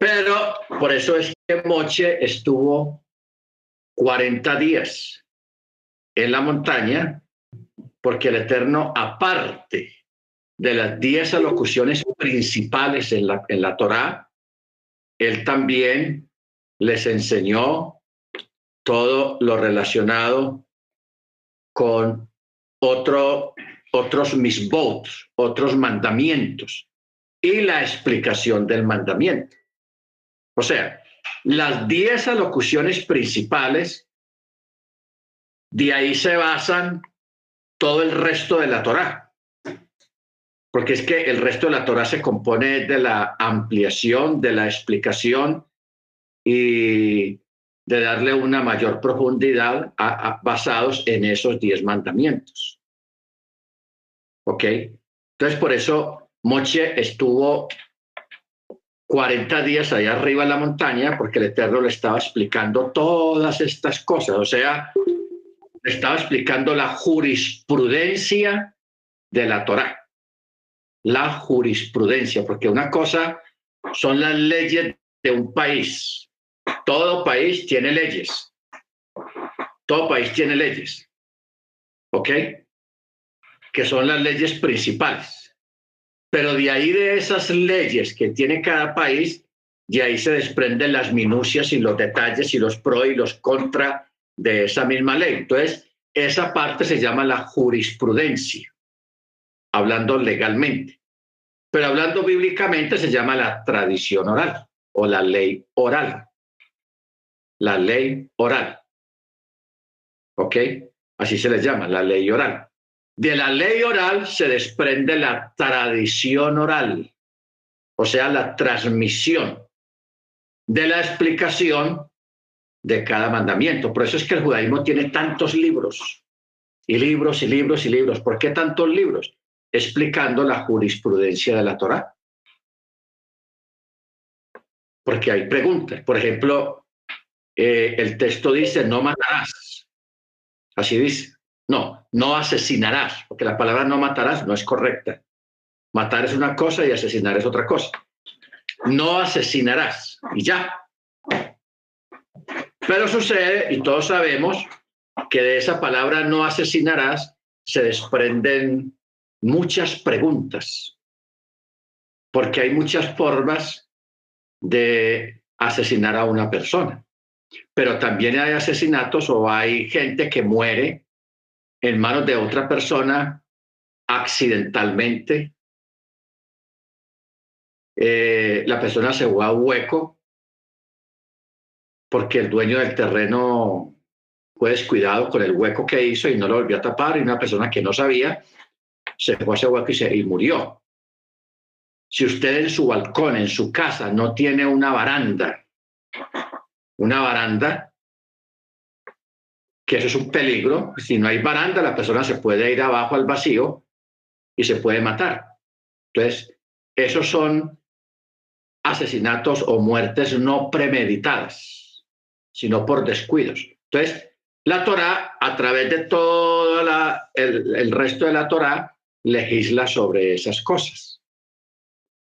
Pero por eso es que Moche estuvo 40 días en la montaña, porque el Eterno, aparte de las 10 alocuciones principales en la, en la Torá, él también les enseñó todo lo relacionado con otro, otros misbots, otros mandamientos y la explicación del mandamiento. O sea, las diez alocuciones principales, de ahí se basan todo el resto de la Torá. Porque es que el resto de la Torá se compone de la ampliación, de la explicación y de darle una mayor profundidad basados en esos diez mandamientos. ¿Ok? Entonces, por eso Moche estuvo 40 días allá arriba en la montaña porque el Eterno le estaba explicando todas estas cosas, o sea, le estaba explicando la jurisprudencia de la Torá, la jurisprudencia, porque una cosa son las leyes de un país, todo país tiene leyes, todo país tiene leyes, ¿ok? Que son las leyes principales pero de ahí de esas leyes que tiene cada país, de ahí se desprenden las minucias y los detalles y los pro y los contra de esa misma ley. Entonces, esa parte se llama la jurisprudencia, hablando legalmente. Pero hablando bíblicamente se llama la tradición oral o la ley oral. La ley oral. ¿Ok? Así se les llama, la ley oral. De la ley oral se desprende la tradición oral, o sea, la transmisión de la explicación de cada mandamiento. Por eso es que el judaísmo tiene tantos libros, y libros, y libros, y libros. ¿Por qué tantos libros? Explicando la jurisprudencia de la Torah. Porque hay preguntas. Por ejemplo, eh, el texto dice, no matarás. Así dice. No, no asesinarás, porque la palabra no matarás no es correcta. Matar es una cosa y asesinar es otra cosa. No asesinarás y ya. Pero sucede, y todos sabemos, que de esa palabra no asesinarás se desprenden muchas preguntas, porque hay muchas formas de asesinar a una persona. Pero también hay asesinatos o hay gente que muere en manos de otra persona accidentalmente. Eh, la persona se va a hueco porque el dueño del terreno fue descuidado con el hueco que hizo y no lo volvió a tapar y una persona que no sabía se fue a ese hueco y, se, y murió. Si usted en su balcón, en su casa, no tiene una baranda, una baranda, que eso es un peligro. Si no hay baranda, la persona se puede ir abajo al vacío y se puede matar. Entonces, esos son asesinatos o muertes no premeditadas, sino por descuidos. Entonces, la Torá, a través de todo el, resto de la Torá, legisla sobre esas cosas.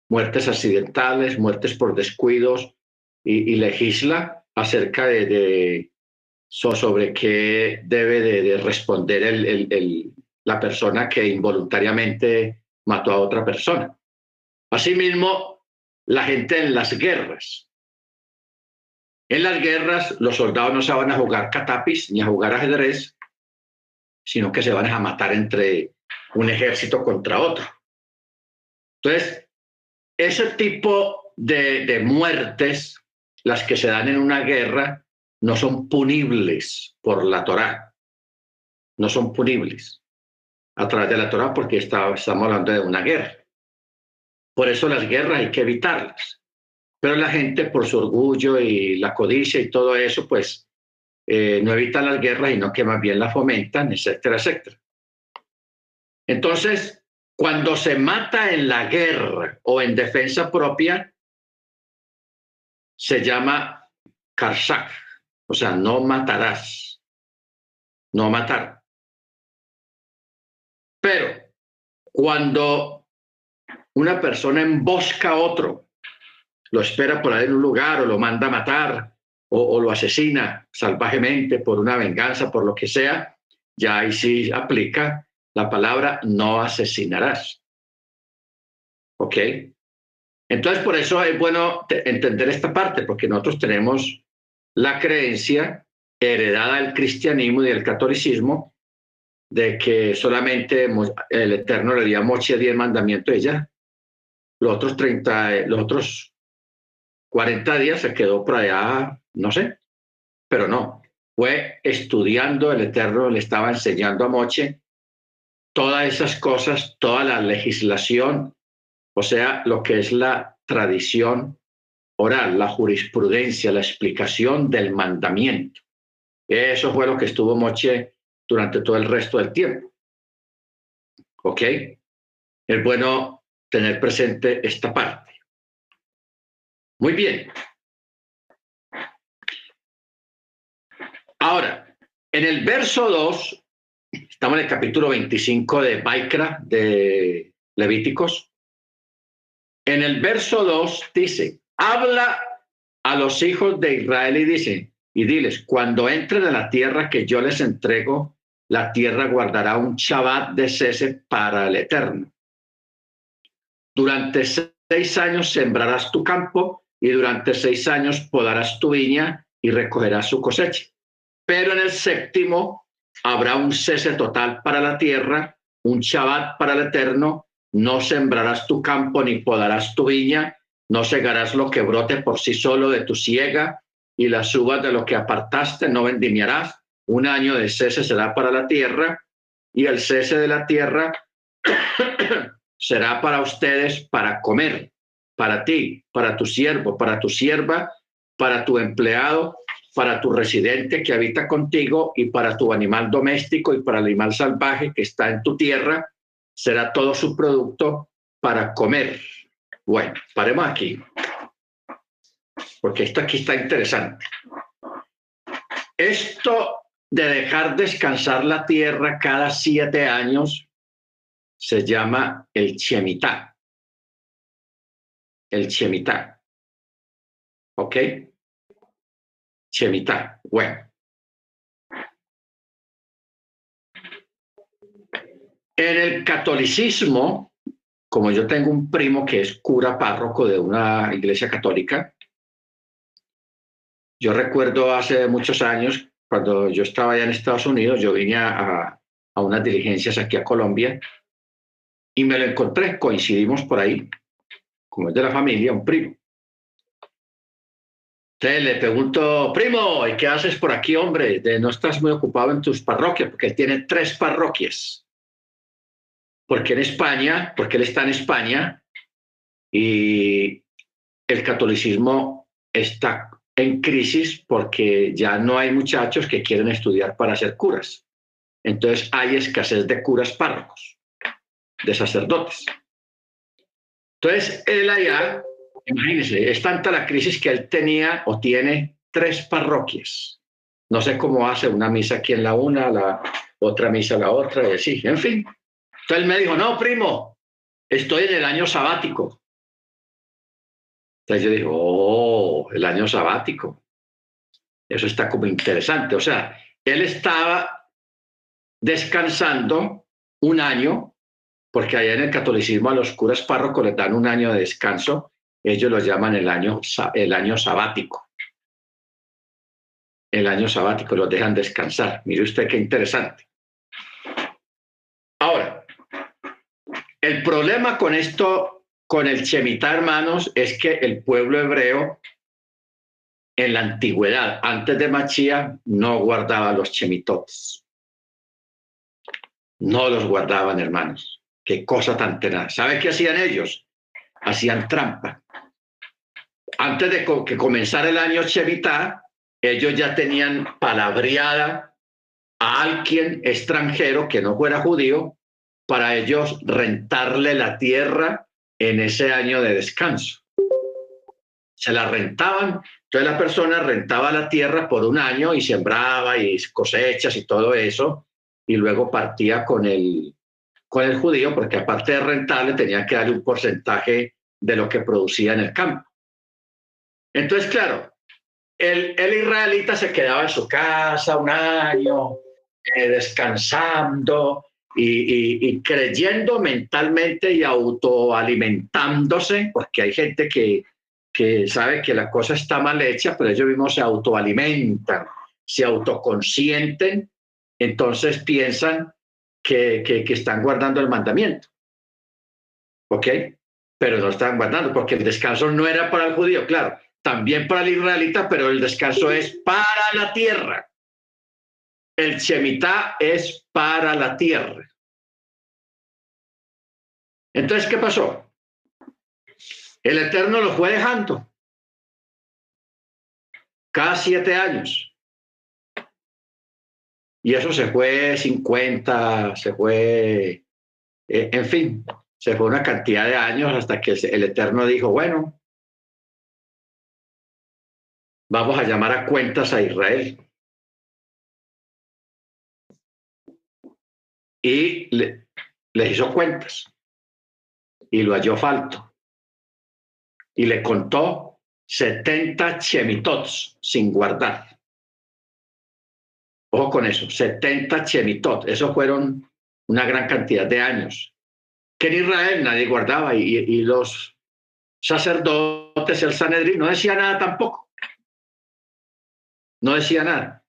Muertes accidentales, muertes por descuidos, y, legisla acerca de sobre qué debe de, responder el, la persona que involuntariamente mató a otra persona. Asimismo, la gente en las guerras. En las guerras, los soldados no se van a jugar catapis ni a jugar ajedrez, sino que se van a matar entre un ejército contra otro. Entonces, ese tipo de muertes, las que se dan en una guerra, no son punibles por la Torá. No son punibles a través de la Torá porque estamos hablando de una guerra. Por eso las guerras hay que evitarlas. Pero la gente, por su orgullo y la codicia y todo eso, pues eh, no evita las guerras y no que más bien la fomentan, etcétera, etcétera. Entonces, cuando se mata en la guerra o en defensa propia, se llama karsak, o sea, no matarás. No matar. Pero cuando una persona embosca a otro lo espera por ahí en un lugar o lo manda a matar o, lo asesina salvajemente por una venganza, por lo que sea, ya ahí sí aplica la palabra no asesinarás. ¿Ok? Entonces, por eso es bueno entender esta parte, porque nosotros tenemos la creencia heredada del cristianismo y del catolicismo de que solamente el Eterno le dio a Moche 10 mandamientos y ya. Los otros 30, los otros 40 días se quedó por allá, no sé, pero no. Fue estudiando, el Eterno le estaba enseñando a Moche todas esas cosas, toda la legislación, o sea, lo que es la tradición oral, la jurisprudencia, la explicación del mandamiento. Eso fue lo que estuvo Moche durante todo el resto del tiempo. ¿Ok? Es bueno tener presente esta parte. Muy bien. Ahora, en el verso 2, estamos en el capítulo 25 de Baikra, de Levíticos. En el verso 2 dice, habla a los hijos de Israel y dice, y diles, cuando entren a la tierra que yo les entrego, la tierra guardará un Shabbat de cese para el Eterno. Durante seis años sembrarás tu campo y durante seis años podarás tu viña y recogerás su cosecha. Pero en el séptimo habrá un cese total para la tierra, un Shabbat para el Eterno, no sembrarás tu campo ni podarás tu viña, no segarás lo que brote por sí solo de tu siega y las uvas de lo que apartaste no vendimiarás, un año de cese será para la tierra y el cese de la tierra será para ustedes para comer, para ti, para tu siervo, para tu sierva, para tu empleado, para tu residente que habita contigo y para tu animal doméstico y para el animal salvaje que está en tu tierra, será todo su producto para comer. Bueno, paremos aquí, porque esto aquí está interesante. Esto de dejar descansar la tierra cada siete años se llama el chemitá. El chemitá. ¿Ok? Chemitá. Bueno. En el catolicismo, como yo tengo un primo que es cura párroco de una iglesia católica, yo recuerdo hace muchos años cuando yo estaba allá en Estados Unidos, yo vine a, a unas diligencias aquí a Colombia y me lo encontré, coincidimos por ahí, como es de la familia, un primo. Entonces le pregunto, primo, ¿y qué haces por aquí, hombre? De, no estás muy ocupado en tus parroquias, porque él tiene tres parroquias. Porque en España, porque él está en España y el catolicismo está en crisis porque ya no hay muchachos que quieren estudiar para ser curas. Entonces hay escasez de curas párrocos, de sacerdotes. Entonces él allá, imagínense, es tanta la crisis que él tenía o tiene tres parroquias. No sé cómo hace una misa aquí en la una, la otra misa en la otra, y así, en fin. Entonces me dijo, no, primo, estoy en el año sabático. Entonces yo digo, oh, el año sabático. Eso está como interesante. O sea, él estaba descansando un año, porque allá en el catolicismo a los curas párrocos les dan un año de descanso, ellos lo llaman el año, el año sabático. El año sabático, los dejan descansar. Mire usted qué interesante. Ahora, el problema con esto con el Shemitah, hermanos, es que el pueblo hebreo en la antigüedad, antes de Machía, no guardaba los Shemitotes. No los guardaban, hermanos. Qué cosa tan tenaz. ¿Sabe qué hacían ellos? Hacían trampa. Antes de que comenzara el año Shemitah, ellos ya tenían palabreada a alguien extranjero que no fuera judío para ellos rentarle la tierra en ese año de descanso. Se la rentaban, entonces la persona rentaba la tierra por un año y sembraba y cosechas y todo eso, y luego partía con el, con el judío, porque aparte de rentarle tenía que darle un porcentaje de lo que producía en el campo. Entonces, claro, el, israelita se quedaba en su casa un año, eh, descansando y, creyendo mentalmente y autoalimentándose, porque hay gente que, que sabe que la cosa está mal hecha, pero ellos mismos se autoalimentan, se autoconsienten, entonces piensan que, que, que están guardando el mandamiento. ¿Ok? Pero no están guardando, porque el descanso no era para el judío, claro, también para el israelita, pero el descanso es para la tierra. El Shemitah es para la tierra. Entonces, ¿qué pasó? El Eterno lo fue dejando. Cada siete años. Y eso se fue 50, se fue, eh, en fin, se fue una cantidad de años hasta que el Eterno dijo, bueno, vamos a llamar a cuentas a Israel. Y le, le hizo cuentas y lo halló falto. Y le contó 70 chemitots sin guardar. Ojo con eso, 70 chemitot. Eso fueron una gran cantidad de años. Que en Israel nadie guardaba y, los sacerdotes, el Sanedrín, no decía nada tampoco. No decía nada.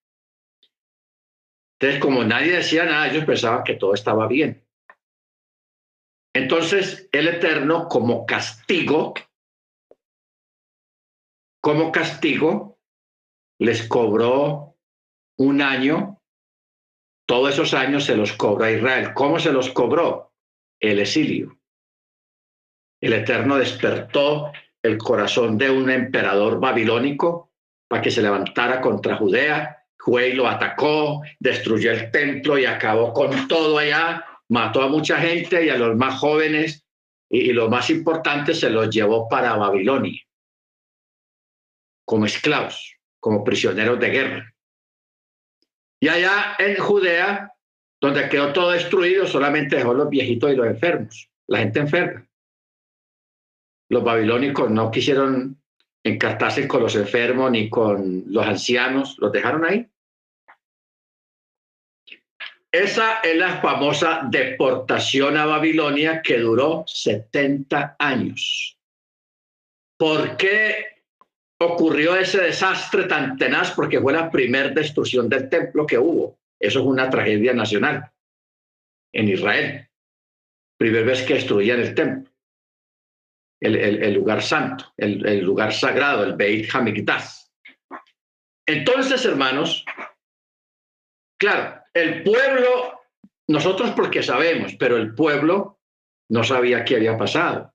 Entonces, como nadie decía nada, ellos pensaban que todo estaba bien. Entonces, el Eterno como castigo, como castigo, les cobró un año, todos esos años se los cobró a Israel. ¿Cómo se los cobró? El exilio. El Eterno despertó el corazón de un emperador babilónico para que se levantara contra Judea. Fue y lo atacó, destruyó el templo y acabó con todo allá mató a mucha gente y a los más jóvenes y, los más importantes se los llevó para Babilonia como esclavos, como prisioneros de guerra. Y allá en Judea, donde quedó todo destruido, solamente dejó los viejitos y los enfermos, la gente enferma. Los babilónicos no quisieron encartarse con los enfermos ni con los ancianos, los dejaron ahí. Esa es la famosa deportación a Babilonia que duró 70 años. ¿Por qué ocurrió ese desastre tan tenaz? Porque fue la primera destrucción del templo que hubo. Eso es una tragedia nacional en Israel. Primera vez que destruían el templo, el, lugar santo, el, lugar sagrado, el Beit Hamikdash. Entonces, hermanos, claro, el pueblo, nosotros porque sabemos, pero el pueblo no sabía qué había pasado.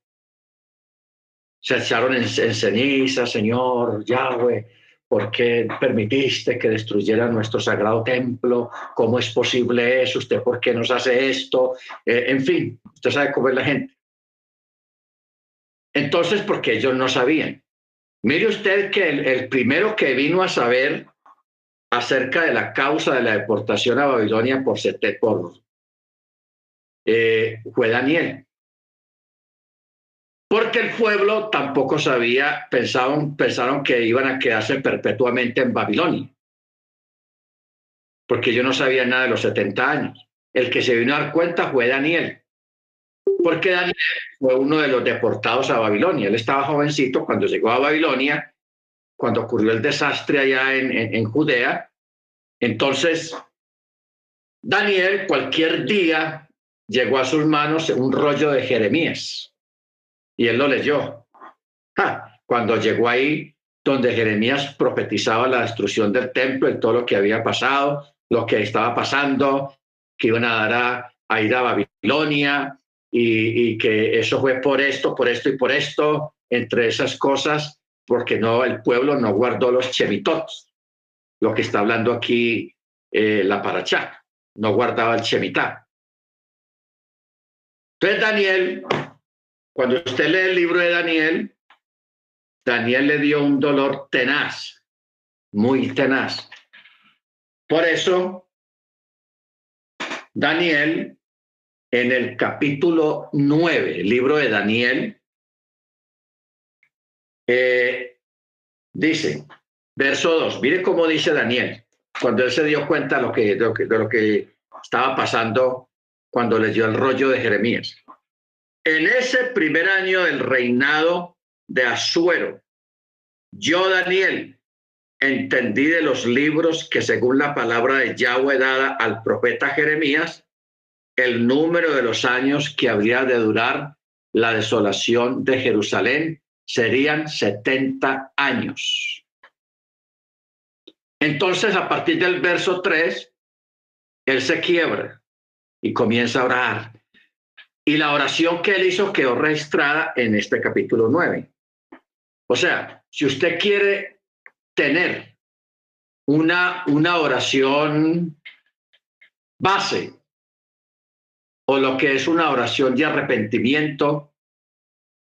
Se echaron en, ceniza, Señor Yahweh, ¿por qué permitiste que destruyera nuestro sagrado templo? ¿Cómo es posible eso? ¿Usted por qué nos hace esto? Eh, en fin, usted sabe cómo es la gente. Entonces, porque ellos no sabían. Mire usted que el primero que vino a saber acerca de la causa de la deportación a Babilonia por, por eh, fue Daniel. Porque el pueblo tampoco sabía, pensaron, pensaron que iban a quedarse perpetuamente en Babilonia. Porque yo no sabía nada de los 70 años. El que se vino a dar cuenta fue Daniel. Porque Daniel fue uno de los deportados a Babilonia. Él estaba jovencito cuando llegó a Babilonia cuando ocurrió el desastre allá en, Judea. Entonces, Daniel cualquier día llegó a sus manos un rollo de Jeremías y él lo leyó. cuando llegó ahí, donde Jeremías profetizaba la destrucción del templo y todo lo que había pasado, lo que estaba pasando, que iban a dar a, ir a Babilonia y, y, que eso fue por esto, por esto y por esto, entre esas cosas, porque no, el pueblo no guardó los chemitots, lo que está hablando aquí eh, la paracha, no guardaba el chemitá. Entonces Daniel, cuando usted lee el libro de Daniel, Daniel le dio un dolor tenaz, muy tenaz. Por eso, Daniel, en el capítulo 9, el libro de Daniel, eh, Dice, verso 2, mire cómo dice Daniel, cuando él se dio cuenta de lo que, de lo que, estaba pasando cuando leyó el rollo de Jeremías. En ese primer año del reinado de Asuero, yo, Daniel, entendí de los libros que según la palabra de Yahweh dada al profeta Jeremías, el número de los años que habría de durar la desolación de Jerusalén serían 70 años. Entonces, a partir del verso 3, él se quiebra y comienza a orar. Y la oración que él hizo quedó registrada en este capítulo 9. O sea, si usted quiere tener una, una oración base o lo que es una oración de arrepentimiento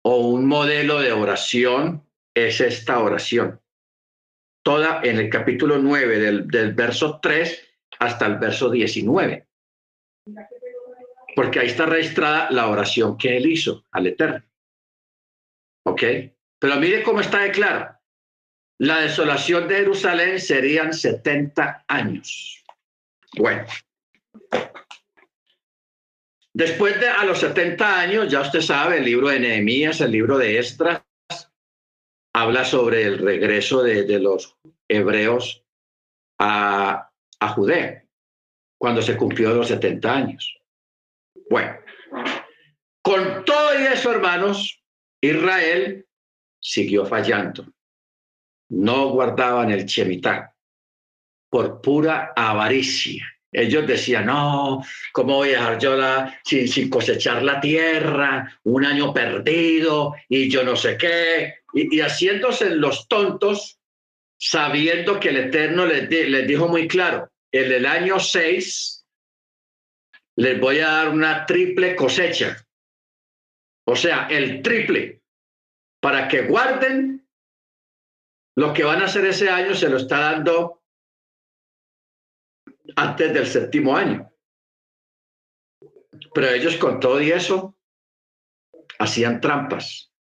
o un modelo de oración, es esta oración. Toda en el capítulo 9 del, del verso 3 hasta el verso 19. Porque ahí está registrada la oración que él hizo al Eterno. ¿Ok? Pero mire cómo está de claro. La desolación de Jerusalén serían 70 años. Bueno. Después de a los 70 años, ya usted sabe, el libro de Nehemías, el libro de Estras, habla sobre el regreso de, los hebreos a, a Judea, cuando se cumplió los 70 años. Bueno, con todo eso, hermanos, Israel siguió fallando. No guardaban el chemitá por pura avaricia. Ellos decían, no, ¿cómo voy a dejar yo la, sin, cosechar la tierra, un año perdido y yo no sé qué? Y, y haciéndose los tontos, sabiendo que el Eterno les, les dijo muy claro, en el año 6 les voy a dar una triple cosecha. O sea, el triple para que guarden lo que van a hacer ese año, se lo está dando antes del séptimo año. Pero ellos con todo y eso hacían trampas.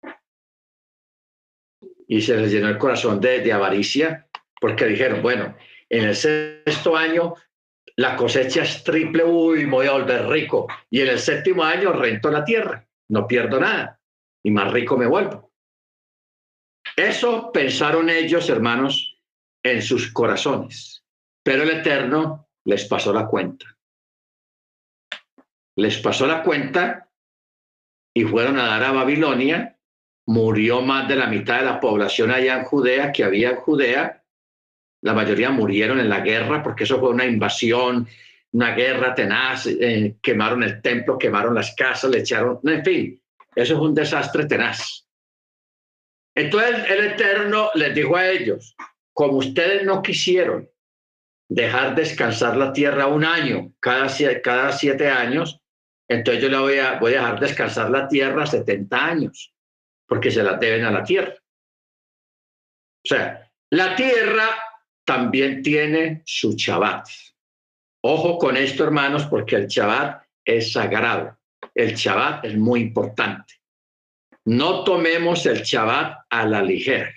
Y se les llenó el corazón de, de avaricia porque dijeron, bueno, en el sexto año la cosecha es triple, uy, voy a volver rico. Y en el séptimo año rento la tierra, no pierdo nada y más rico me vuelvo. Eso pensaron ellos, hermanos, en sus corazones, pero el Eterno les pasó la cuenta. Les pasó la cuenta y fueron a dar a Babilonia. Murió más de la mitad de la población allá en Judea que había en Judea. La mayoría murieron en la guerra porque eso fue una invasión, una guerra tenaz. Eh, quemaron el templo, quemaron las casas, le echaron, en fin, eso es un desastre tenaz. Entonces el Eterno les dijo a ellos, como ustedes no quisieron dejar descansar la tierra un año, cada, cada siete años, entonces yo le voy a, voy a dejar descansar la tierra 70 años, porque se la deben a la tierra. O sea, la tierra también tiene su Shabbat. Ojo con esto, hermanos, porque el Shabbat es sagrado. El Shabbat es muy importante no tomemos el Shabbat a la ligera.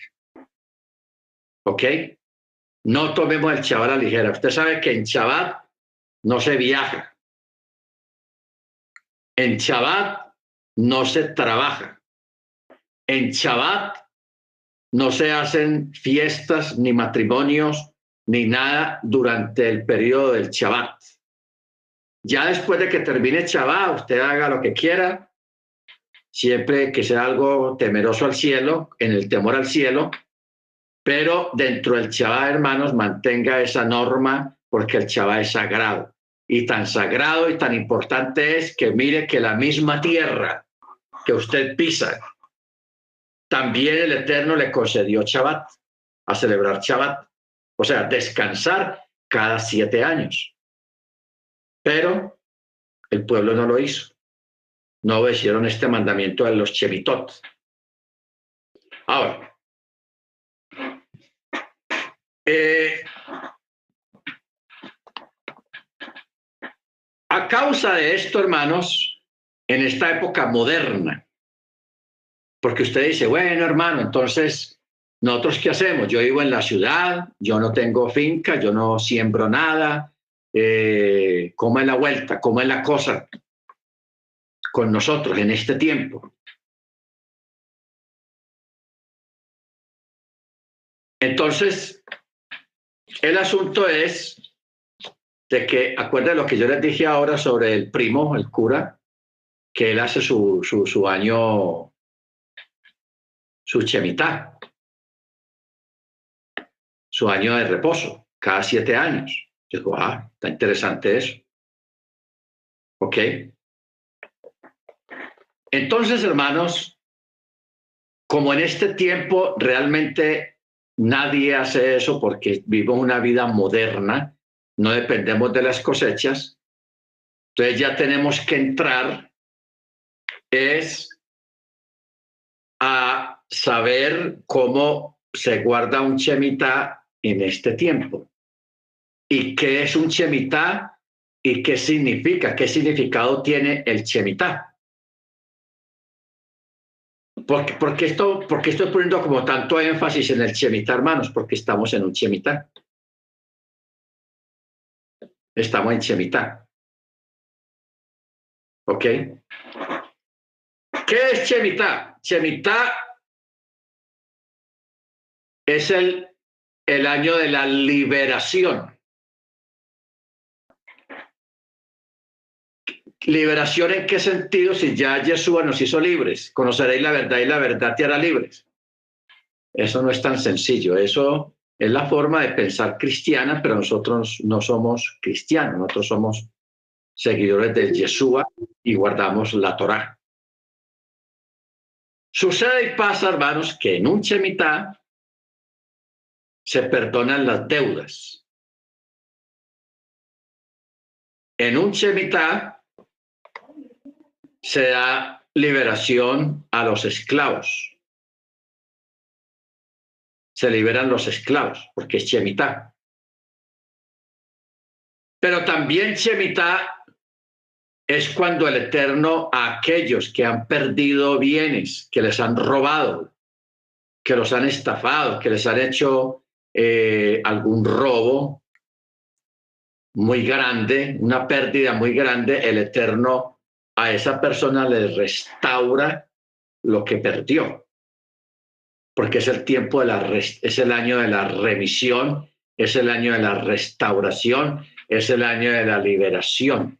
¿Ok? No tomemos el Shabbat a la ligera. Usted sabe que en Shabbat no se viaja. En Shabbat no se trabaja. En Shabbat no se hacen fiestas ni matrimonios ni nada durante el periodo del Shabbat. Ya después de que termine Shabbat, usted haga lo que quiera, siempre que sea algo temeroso al cielo, en el temor al cielo, pero dentro del Shabbat, hermanos, mantenga esa norma porque el Shabbat es sagrado. Y tan sagrado y tan importante es que mire que la misma tierra que usted pisa, también el Eterno le concedió Shabbat, a celebrar Shabbat, o sea, descansar cada siete años. Pero el pueblo no lo hizo no obedecieron este mandamiento de los chemitot. Ahora, eh, a causa de esto, hermanos, en esta época moderna, porque usted dice, bueno, hermano, entonces nosotros qué hacemos? Yo vivo en la ciudad, yo no tengo finca, yo no siembro nada. Eh, ¿Cómo es la vuelta? ¿Cómo es la cosa con nosotros en este tiempo? Entonces, el asunto es de que, acuérdense lo que yo les dije ahora sobre el primo, el cura, que él hace su, su, año, su chemitá, su año de reposo, cada siete años. Yo digo, ah, está interesante eso. ¿Ok? Entonces, hermanos, como en este tiempo realmente nadie hace eso porque vivimos una vida moderna, no dependemos de las cosechas, entonces ya tenemos que entrar es a saber cómo se guarda un chemitá en este tiempo. ¿Y qué es un chemitá? ¿Y qué significa? ¿Qué significado tiene el chemitá? Porque, porque, esto, porque estoy poniendo como tanto énfasis en el chemitá, hermanos, porque estamos en un chemitá. Estamos en chemitá. ¿Ok? ¿Qué es Chemitá? Chemitá es el, el año de la liberación. ¿Liberación en qué sentido? Si ya Yeshua nos hizo libres, conoceréis la verdad y la verdad te hará libres. Eso no es tan sencillo, eso es la forma de pensar cristiana, pero nosotros no somos cristianos, nosotros somos seguidores de Yeshua y guardamos la Torá. Sucede y pasa, hermanos, que en un chemitá se perdonan las deudas. En un chemitá se da liberación a los esclavos. Se liberan los esclavos, porque es chemitá. Pero también chemitá es cuando el Eterno a aquellos que han perdido bienes, que les han robado, que los han estafado, que les han hecho eh, algún robo muy grande, una pérdida muy grande, el Eterno a esa persona le restaura lo que perdió. Porque es el tiempo de la es el año de la remisión, es el año de la restauración, es el año de la liberación.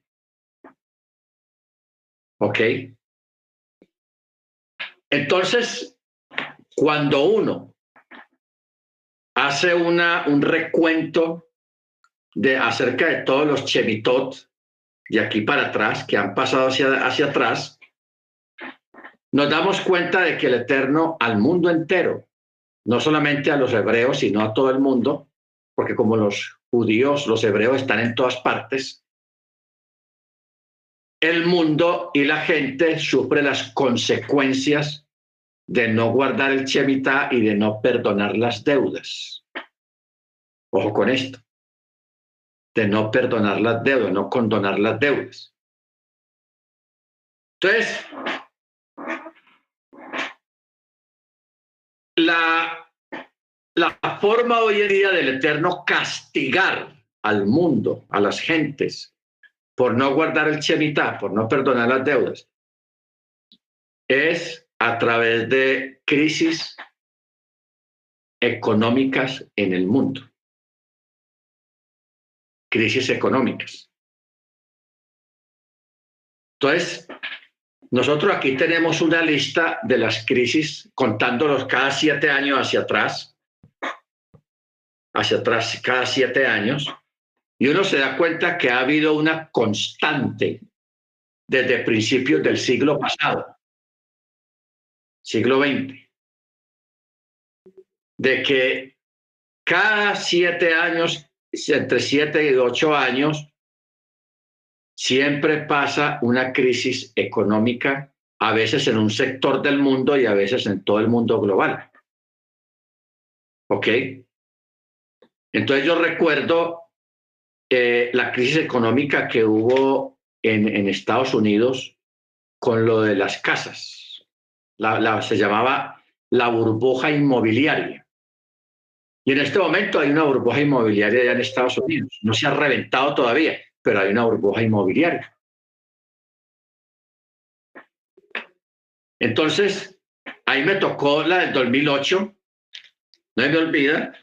¿Ok? Entonces, cuando uno hace una, un recuento de acerca de todos los chemitot de aquí para atrás, que han pasado hacia, hacia atrás, nos damos cuenta de que el Eterno al mundo entero, no solamente a los hebreos, sino a todo el mundo, porque como los judíos, los hebreos están en todas partes, el mundo y la gente sufre las consecuencias de no guardar el chevita y de no perdonar las deudas. Ojo con esto. De no perdonar las deudas, no condonar las deudas. Entonces, la, la forma hoy en día del Eterno castigar al mundo, a las gentes, por no guardar el chemitá, por no perdonar las deudas, es a través de crisis económicas en el mundo. Crisis económicas. Entonces, nosotros aquí tenemos una lista de las crisis, contándolos cada siete años hacia atrás, hacia atrás cada siete años, y uno se da cuenta que ha habido una constante desde principios del siglo pasado, siglo XX, de que cada siete años, entre siete y ocho años, siempre pasa una crisis económica, a veces en un sector del mundo y a veces en todo el mundo global. ¿Ok? Entonces yo recuerdo eh, la crisis económica que hubo en, Estados Unidos con lo de las casas. La, se llamaba la burbuja inmobiliaria. Y en este momento hay una burbuja inmobiliaria ya en Estados Unidos. No se ha reventado todavía, pero hay una burbuja inmobiliaria. Entonces, ahí me tocó la del 2008, no me olvida,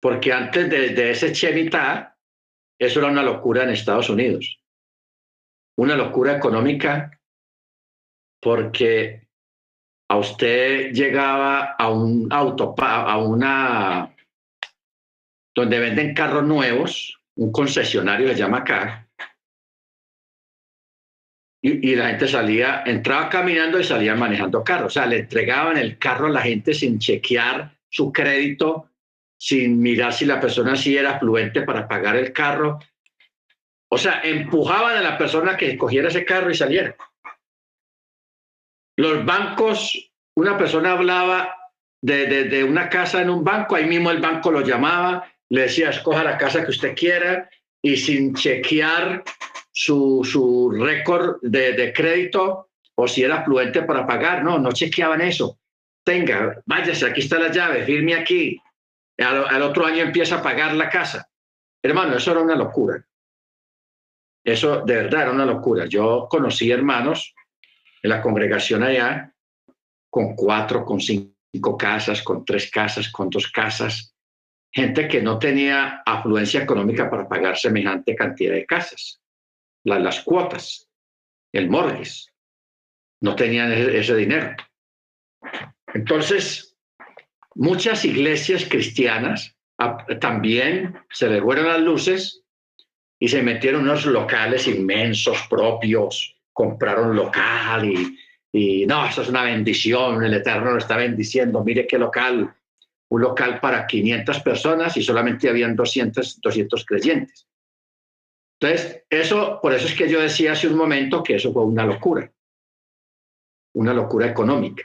porque antes de, ese Chevita, eso era una locura en Estados Unidos. Una locura económica porque a usted llegaba a un auto, a una, donde venden carros nuevos, un concesionario se llama acá, y, la gente salía, entraba caminando y salía manejando carros. O sea, le entregaban el carro a la gente sin chequear su crédito, sin mirar si la persona sí era fluente para pagar el carro. O sea, empujaban a la persona que cogiera ese carro y saliera. Los bancos, una persona hablaba de, de, una casa en un banco, ahí mismo el banco lo llamaba, le decía, escoja la casa que usted quiera y sin chequear su, su récord de, de, crédito o si era fluente para pagar, no, no chequeaban eso. Tenga, váyase, aquí está la llave, firme aquí. Al, al otro año empieza a pagar la casa. Hermano, eso era una locura. Eso de verdad era una locura. Yo conocí hermanos en la congregación allá, con cuatro, con cinco casas, con tres casas, con dos casas, gente que no tenía afluencia económica para pagar semejante cantidad de casas, las, cuotas, el mortgage, no tenían ese, dinero. Entonces, muchas iglesias cristianas también se le fueron las luces y se metieron unos locales inmensos propios, compraron local y, y no, eso es una bendición, el Eterno lo está bendiciendo, mire qué local, un local para 500 personas y solamente habían 200, 200 creyentes. Entonces, eso, por eso es que yo decía hace un momento que eso fue una locura, una locura económica.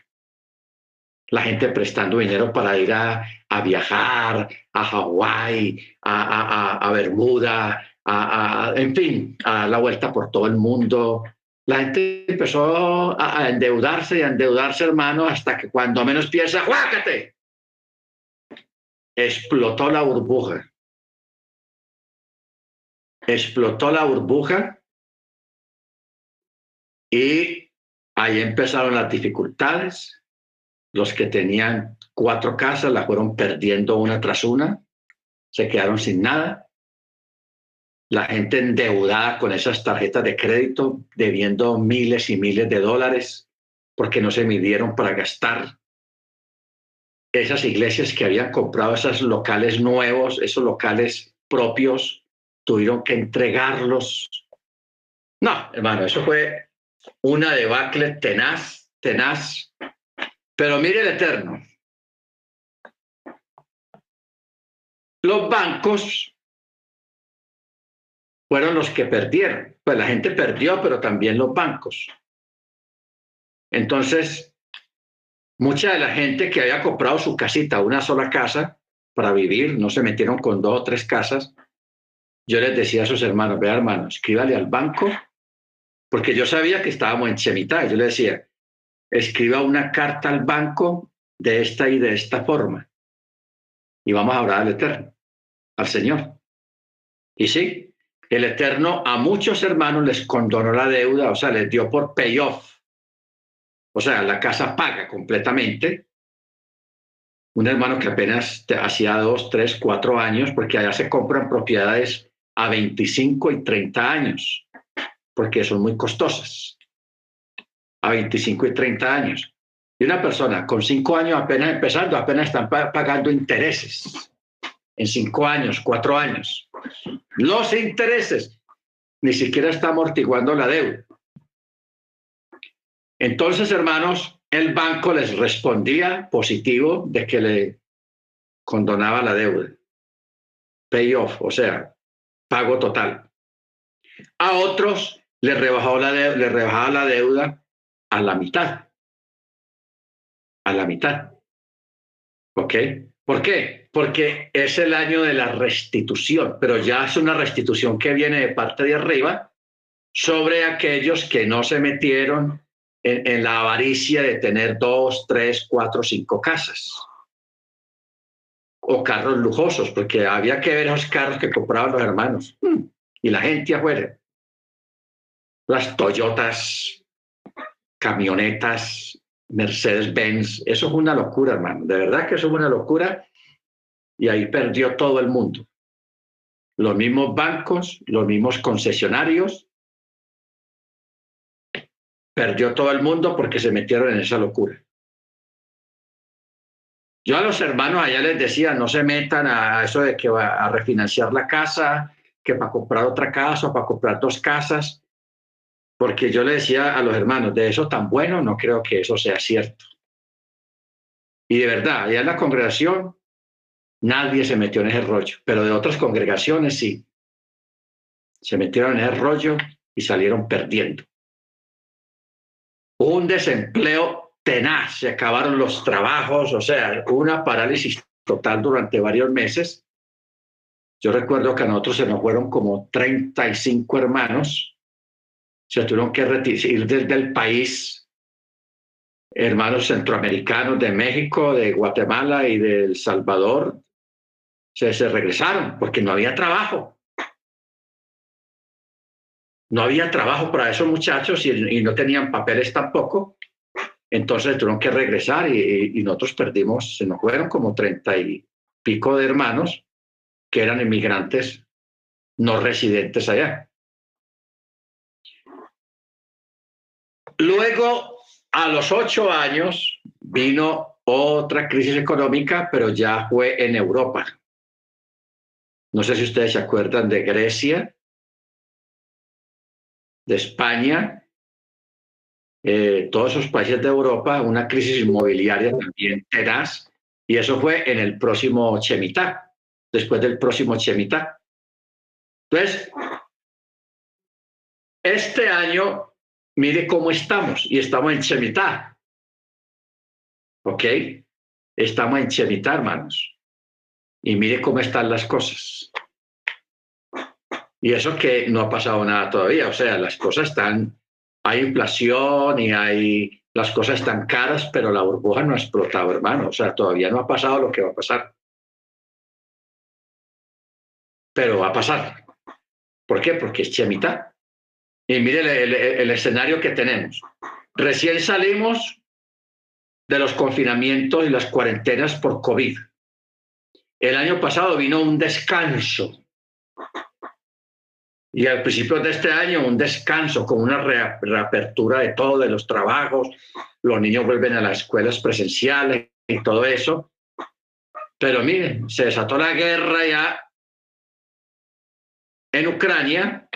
La gente prestando dinero para ir a, a viajar a Hawái, a, a, a Bermuda, a, en fin, a la vuelta por todo el mundo, la gente empezó a, endeudarse y a endeudarse, hermano, hasta que cuando menos piensa, ¡juácate! Explotó la burbuja. Explotó la burbuja y ahí empezaron las dificultades. Los que tenían cuatro casas la fueron perdiendo una tras una, se quedaron sin nada la gente endeudada con esas tarjetas de crédito, debiendo miles y miles de dólares porque no se midieron para gastar. Esas iglesias que habían comprado esos locales nuevos, esos locales propios, tuvieron que entregarlos. No, hermano, eso fue una debacle tenaz, tenaz. Pero mire el Eterno. Los bancos fueron los que perdieron. Pues la gente perdió, pero también los bancos. Entonces, mucha de la gente que había comprado su casita, una sola casa para vivir, no se metieron con dos o tres casas. Yo les decía a sus hermanos, vea hermano, escríbale al banco, porque yo sabía que estábamos en Chemitá. Yo le decía, escriba una carta al banco de esta y de esta forma. Y vamos a orar al Eterno, al Señor. Y sí, el Eterno a muchos hermanos les condonó la deuda, o sea, les dio por payoff. O sea, la casa paga completamente. Un hermano que apenas hacía dos, tres, cuatro años, porque allá se compran propiedades a 25 y 30 años, porque son muy costosas. A 25 y 30 años. Y una persona con cinco años apenas empezando, apenas están pagando intereses. En cinco años, cuatro años los intereses, ni siquiera está amortiguando la deuda. Entonces, hermanos, el banco les respondía positivo de que le condonaba la deuda. Payoff, o sea, pago total. A otros le rebajó la le rebajaba la deuda a la mitad. A la mitad. ¿Ok? ¿Por qué? Porque es el año de la restitución, pero ya es una restitución que viene de parte de arriba sobre aquellos que no se metieron en, la avaricia de tener dos, tres, cuatro, cinco casas. o carros lujosos, porque había que ver esos carros que compraban los hermanos mm. y la gente afuera. Las Toyotas, camionetas, Mercedes-Benz, eso es una locura, hermano. De verdad que eso es una locura y ahí perdió todo el mundo. Los mismos bancos, los mismos concesionarios, perdió todo el mundo porque se metieron en esa locura. Yo a los hermanos allá les decía, no se metan a eso de que va a refinanciar la casa, que para comprar otra casa o para comprar dos casas, porque yo le decía a los hermanos, de eso tan bueno, no creo que eso sea cierto. Y de verdad, allá en la congregación, nadie se metió en ese rollo, pero de otras congregaciones sí. Se metieron en ese rollo y salieron perdiendo. Un desempleo tenaz, se acabaron los trabajos, o sea, una parálisis total durante varios meses. Yo recuerdo que a nosotros se nos fueron como 35 hermanos, se tuvieron que ir desde el país, hermanos centroamericanos de México, de Guatemala y de El Salvador, se, regresaron porque no había trabajo. No había trabajo para esos muchachos y no tenían papeles tampoco. Entonces tuvieron que regresar y, nosotros perdimos, se nos fueron como treinta y pico de hermanos que eran inmigrantes no residentes allá. Luego, a los ocho años, vino otra crisis económica, pero ya fue en Europa. No sé si ustedes se acuerdan de Grecia, de España eh, todos esos países de Europa una crisis inmobiliaria también tenaz, y eso fue en el próximo Chemitá, después del próximo Chemitá. Entonces, este año, mire cómo estamos, y estamos en Chemitá. ¿Ok? Estamos en Chemitá, hermanos. Y mire cómo están las cosas. Y eso que no ha pasado nada todavía, o sea, las cosas están hay inflación y hay las cosas están caras, pero la burbuja no ha explotado, hermano. O sea, todavía no ha pasado lo que va a pasar. Pero va a pasar. ¿Por qué? Porque es Chemita. Y mire el, escenario que tenemos. Recién salimos de los confinamientos y las cuarentenas por COVID. El año pasado vino un descanso. Y al principio de este año un descanso con una reapertura de todo, de los trabajos, los niños vuelven a las escuelas presenciales y todo eso. Pero miren, se desató la guerra ya en Ucrania.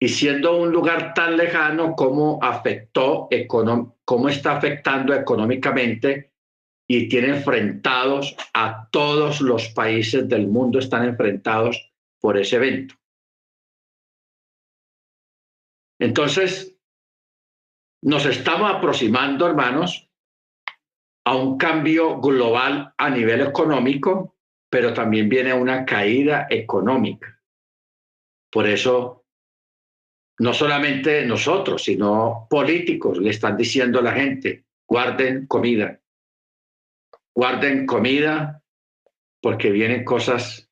Y siendo un lugar tan lejano, ¿cómo afectó, cómo está afectando económicamente y tiene enfrentados a todos los países del mundo, están enfrentados por ese evento. Entonces, nos estamos aproximando, hermanos, a un cambio global a nivel económico, pero también viene una caída económica. Por eso, no solamente nosotros, sino políticos le están diciendo a la gente, guarden comida, guarden comida, porque vienen cosas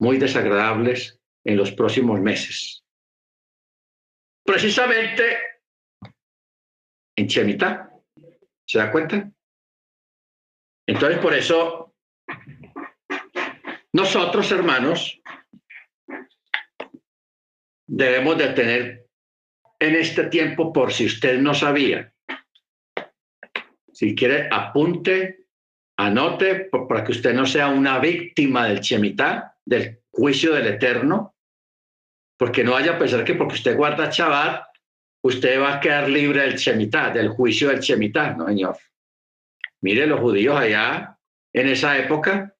muy desagradables en los próximos meses. Precisamente en Chemita, ¿se da cuenta? Entonces, por eso, nosotros, hermanos, debemos de tener en este tiempo, por si usted no sabía, si quiere, apunte, anote, para que usted no sea una víctima del Chemitá, del juicio del Eterno, porque no vaya a pensar que porque usted guarda Shabbat, usted va a quedar libre del Shemitah, del juicio del Shemitah, no, señor. Mire, los judíos allá, en esa época,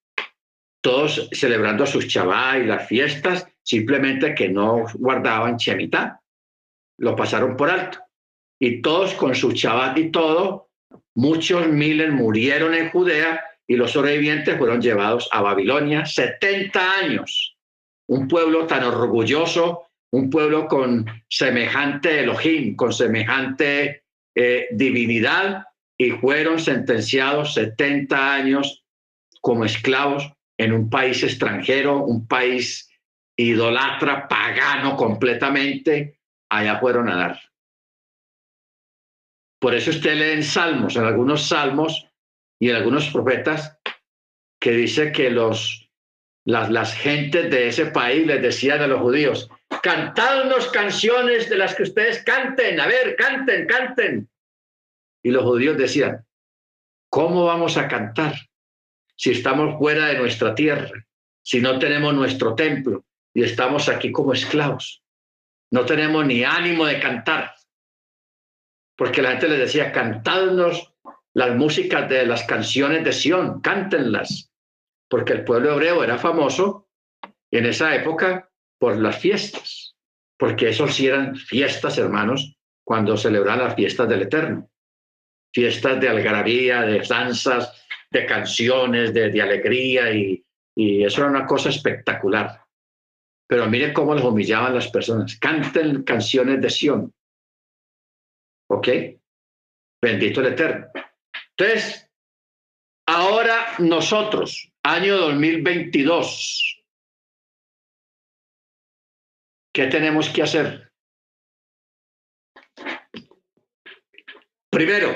todos celebrando sus Shabbat y las fiestas, simplemente que no guardaban Shemitah, lo pasaron por alto. Y todos con su Shabbat y todo, muchos miles murieron en Judea y los sobrevivientes fueron llevados a Babilonia 70 años. Un pueblo tan orgulloso, un pueblo con semejante Elohim, con semejante eh, divinidad, y fueron sentenciados 70 años como esclavos en un país extranjero, un país idolatra, pagano completamente, allá fueron a dar. Por eso usted lee en Salmos, en algunos Salmos y en algunos profetas, que dice que los, las, las gentes de ese país les decían a los judíos, cantadnos canciones de las que ustedes canten, a ver, canten, canten. Y los judíos decían, ¿cómo vamos a cantar si estamos fuera de nuestra tierra, si no tenemos nuestro templo y estamos aquí como esclavos? No tenemos ni ánimo de cantar. Porque la gente les decía, cantadnos las músicas de las canciones de Sión, cántenlas. Porque el pueblo hebreo era famoso en esa época por las fiestas. Porque eso sí eran fiestas, hermanos, cuando celebraban las fiestas del Eterno fiestas de algarabía, de danzas, de canciones, de, alegría y, y, eso era una cosa espectacular. Pero mire cómo los humillaban las personas. Canten canciones de Sión. ¿Ok? Bendito el Eterno. Entonces, ahora nosotros, año 2022, ¿qué tenemos que hacer? Primero,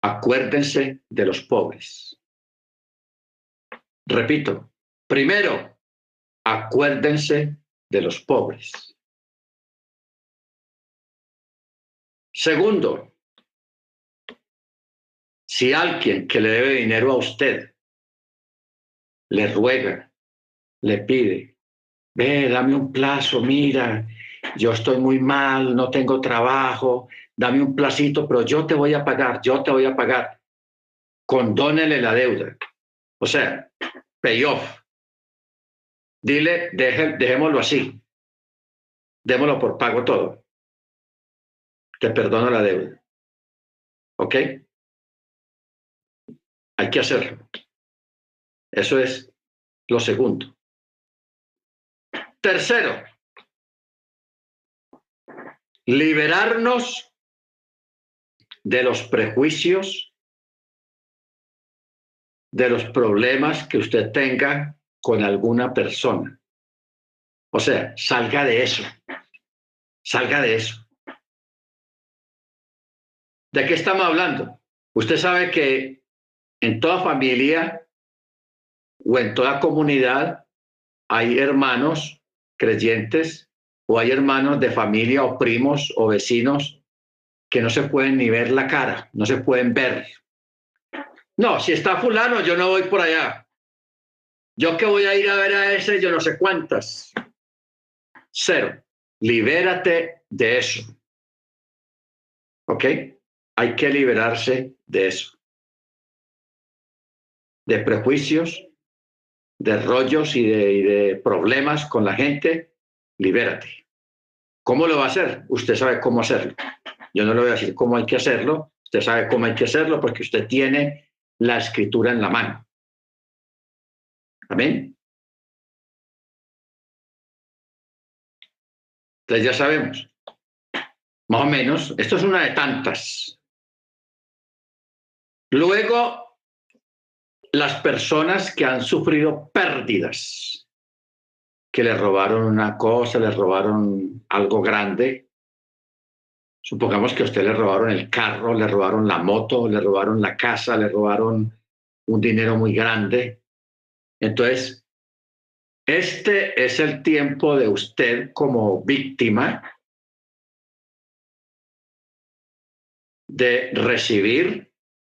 acuérdense de los pobres. Repito, primero, acuérdense de los pobres. Segundo, si alguien que le debe dinero a usted le ruega, le pide, ve, dame un plazo, mira, yo estoy muy mal, no tengo trabajo, dame un placito, pero yo te voy a pagar, yo te voy a pagar. Condónele la deuda. O sea, pay off. Dile, dejémoslo así. Démoslo por pago todo. Te perdono la deuda. ¿Ok? Hay que hacerlo. Eso es lo segundo. Tercero, liberarnos de los prejuicios, de los problemas que usted tenga con alguna persona. O sea, salga de eso. Salga de eso. ¿De qué estamos hablando? Usted sabe que en toda familia o en toda comunidad hay hermanos creyentes o hay hermanos de familia o primos o vecinos que no se pueden ni ver la cara, no se pueden ver. No, si está fulano, yo no voy por allá. Yo que voy a ir a ver a ese, yo no sé cuántas. Cero. Libérate de eso. ¿Ok? Hay que liberarse de eso. De prejuicios, de rollos y de, problemas con la gente. Libérate. ¿Cómo lo va a hacer? Usted sabe cómo hacerlo. Yo no le voy a decir cómo hay que hacerlo, usted sabe cómo hay que hacerlo porque usted tiene la escritura en la mano. Amén. Entonces ya sabemos, más o menos, esto es una de tantas. Luego, las personas que han sufrido pérdidas, que le robaron una cosa, le robaron algo grande, Supongamos que a usted le robaron el carro, le robaron la moto, le robaron la casa, le robaron un dinero muy grande. Entonces, este es el tiempo de usted como víctima de recibir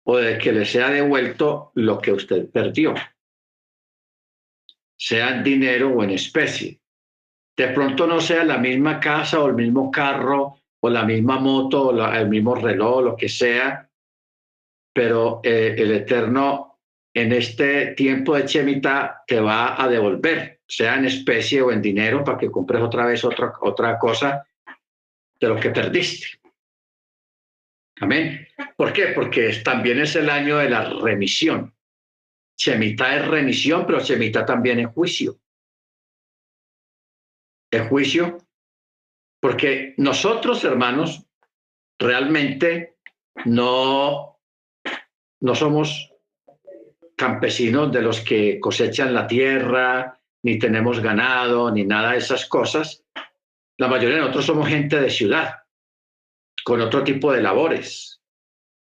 o de que le sea devuelto lo que usted perdió, sea en dinero o en especie. De pronto no sea la misma casa o el mismo carro o la misma moto, o el mismo reloj, lo que sea, pero eh, el Eterno en este tiempo de Chemita te va a devolver, sea en especie o en dinero, para que compres otra vez otra, otra cosa de lo que perdiste. Amén. ¿Por qué? Porque también es el año de la remisión. Chemita es remisión, pero Chemita también es juicio. El juicio porque nosotros, hermanos, realmente no, no somos campesinos de los que cosechan la tierra, ni tenemos ganado, ni nada de esas cosas. La mayoría de nosotros somos gente de ciudad, con otro tipo de labores,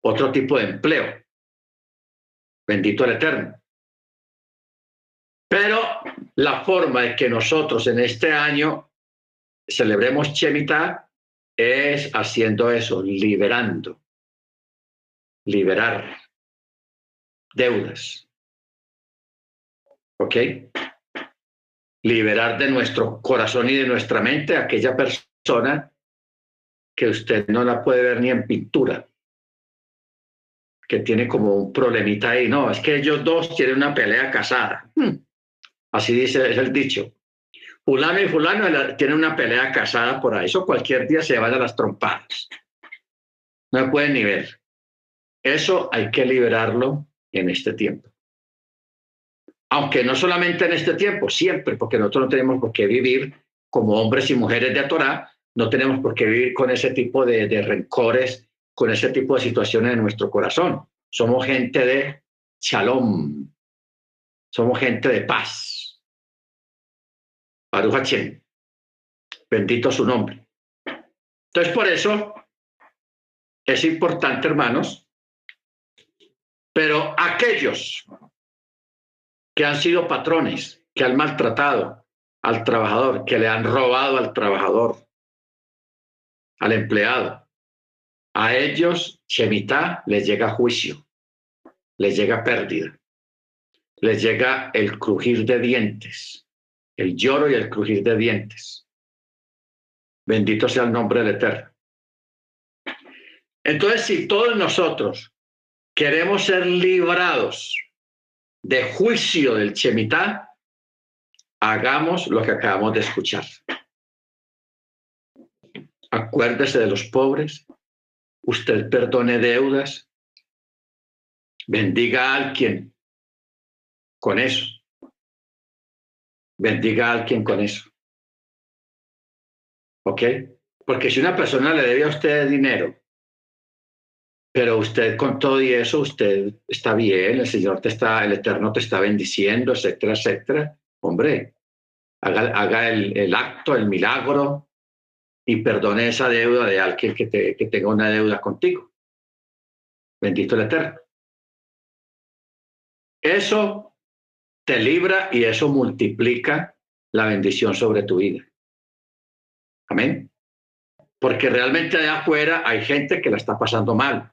otro tipo de empleo. Bendito el Eterno. Pero la forma de que nosotros en este año celebremos Shemitah es haciendo eso, liberando, liberar deudas. ¿Ok? Liberar de nuestro corazón y de nuestra mente a aquella persona que usted no la puede ver ni en pintura, que tiene como un problemita ahí. No, es que ellos dos tienen una pelea casada. Hmm. Así dice, es el dicho. Fulano y fulano tienen una pelea casada por ahí. Eso cualquier día se van a las trompadas. No pueden ni ver. Eso hay que liberarlo en este tiempo. Aunque no solamente en este tiempo, siempre, porque nosotros no tenemos por qué vivir como hombres y mujeres de Torah, no tenemos por qué vivir con ese tipo de, rencores, con ese tipo de situaciones en nuestro corazón. Somos gente de shalom, somos gente de paz. Baruch bendito su nombre. Entonces, por eso es importante, hermanos, pero aquellos que han sido patrones, que han maltratado al trabajador, que le han robado al trabajador, al empleado, a ellos Shemitah les llega juicio, les llega pérdida, les llega el crujir de dientes, el lloro y el crujir de dientes. Bendito sea el nombre del Eterno. Entonces, si todos nosotros queremos ser librados de juicio del Chemitá, hagamos lo que acabamos de escuchar. Acuérdese de los pobres, usted perdone deudas, bendiga a alguien con eso. Bendiga a alguien con eso. ¿Ok? Porque si una persona le debe a usted dinero pero usted con todo y eso, usted está bien, el Señor te está, el Eterno te está bendiciendo, etcétera, etcétera. Hombre, haga, el, acto, el milagro y perdone esa deuda de alguien que, te, que tenga una deuda contigo. Bendito el Eterno. Eso te libra y eso multiplica la bendición sobre tu vida. Amén. Porque realmente allá afuera hay gente que la está pasando mal.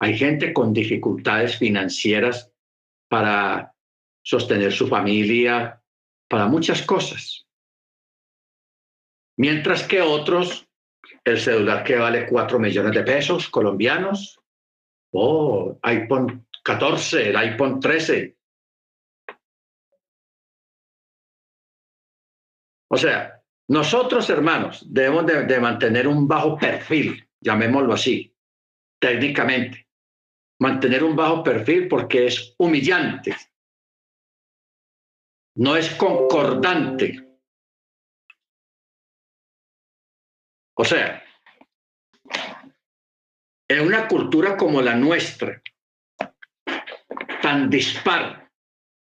Hay gente con dificultades financieras para sostener su familia, para muchas cosas. Mientras que otros, el celular que vale 4 millones de pesos colombianos, oh, iPhone 14, el iPhone 13. O sea, nosotros, hermanos, debemos de mantener un bajo perfil, llamémoslo así, técnicamente mantener un bajo perfil porque es humillante, no es concordante. O sea, en una cultura como la nuestra, tan dispar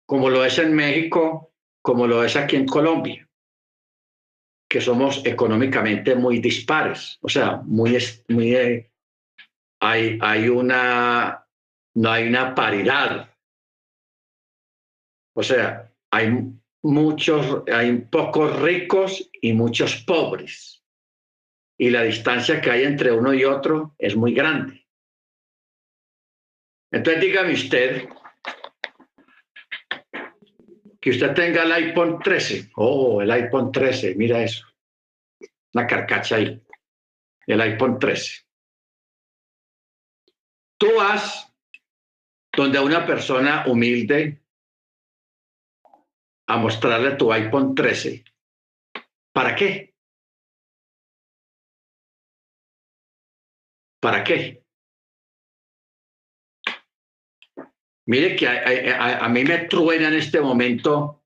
como lo es en México, como lo es aquí en Colombia, que somos económicamente muy dispares, o sea, muy, muy eh, hay, hay una, no hay una paridad. O sea, hay muchos, hay pocos ricos y muchos pobres. Y la distancia que hay entre uno y otro es muy grande. Entonces dígame usted que usted tenga el iPhone 13. Oh, el iPhone 13, mira eso. Una carcacha ahí. El iPhone 13. Tú vas donde una persona humilde a mostrarle tu iPhone 13. ¿Para qué? ¿Para qué? Mire que a, mí me truena en este momento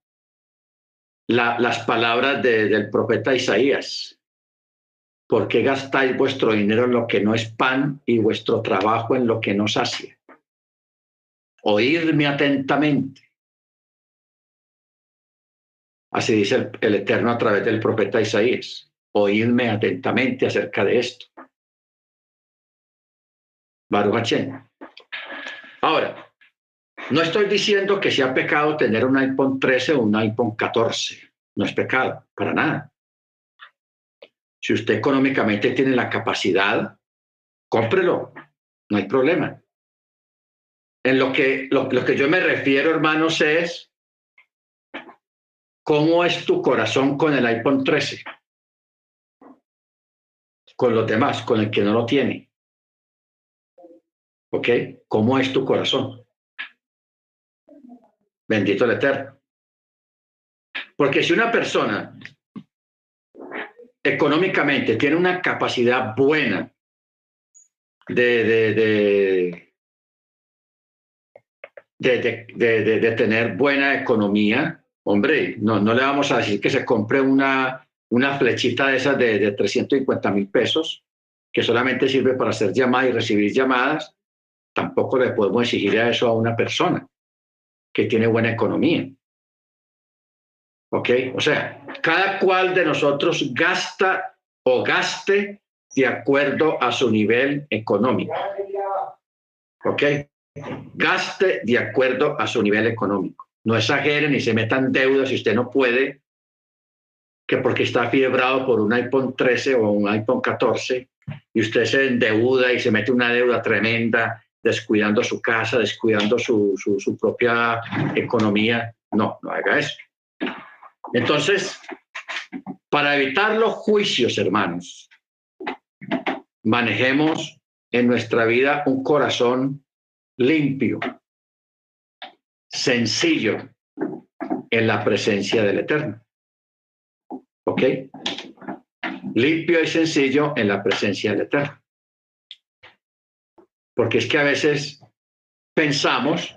las palabras del profeta Isaías. ¿Por qué gastáis vuestro dinero en lo que no es pan y vuestro trabajo en lo que no sacia? oídme atentamente. Así dice el, el, Eterno a través del profeta Isaías. Oídme atentamente acerca de esto. Baruch Hachem. Ahora, no estoy diciendo que sea pecado tener un iPhone 13 o un iPhone 14. No es pecado, para nada. Si usted económicamente tiene la capacidad, cómprelo, no hay problema. En lo que, lo, que yo me refiero, hermanos, es cómo es tu corazón con el iPhone 13, con los demás, con el que no lo tiene. ¿Ok? ¿Cómo es tu corazón? Bendito el Eterno. Porque si una persona económicamente tiene una capacidad buena de, de, de, de, tener buena economía, hombre, no, no le vamos a decir que se compre una, una flechita de esas de, de 350 mil pesos, que solamente sirve para hacer llamadas y recibir llamadas. Tampoco le podemos exigir eso a una persona que tiene buena economía. ¿Ok? O sea, cada cual de nosotros gasta o gaste de acuerdo a su nivel económico. ¿Ok? Gaste de acuerdo a su nivel económico. No exagere ni se metan deudas si usted no puede, que porque está fiebrado por un iPhone 13 o un iPhone 14 y usted se endeuda y se mete una deuda tremenda, descuidando su casa, descuidando su, su, propia economía. No, no haga eso. Entonces, para evitar los juicios, hermanos, manejemos en nuestra vida un corazón limpio, sencillo, en la presencia del Eterno. ¿Ok? Limpio y sencillo en la presencia del Eterno. Porque es que a veces pensamos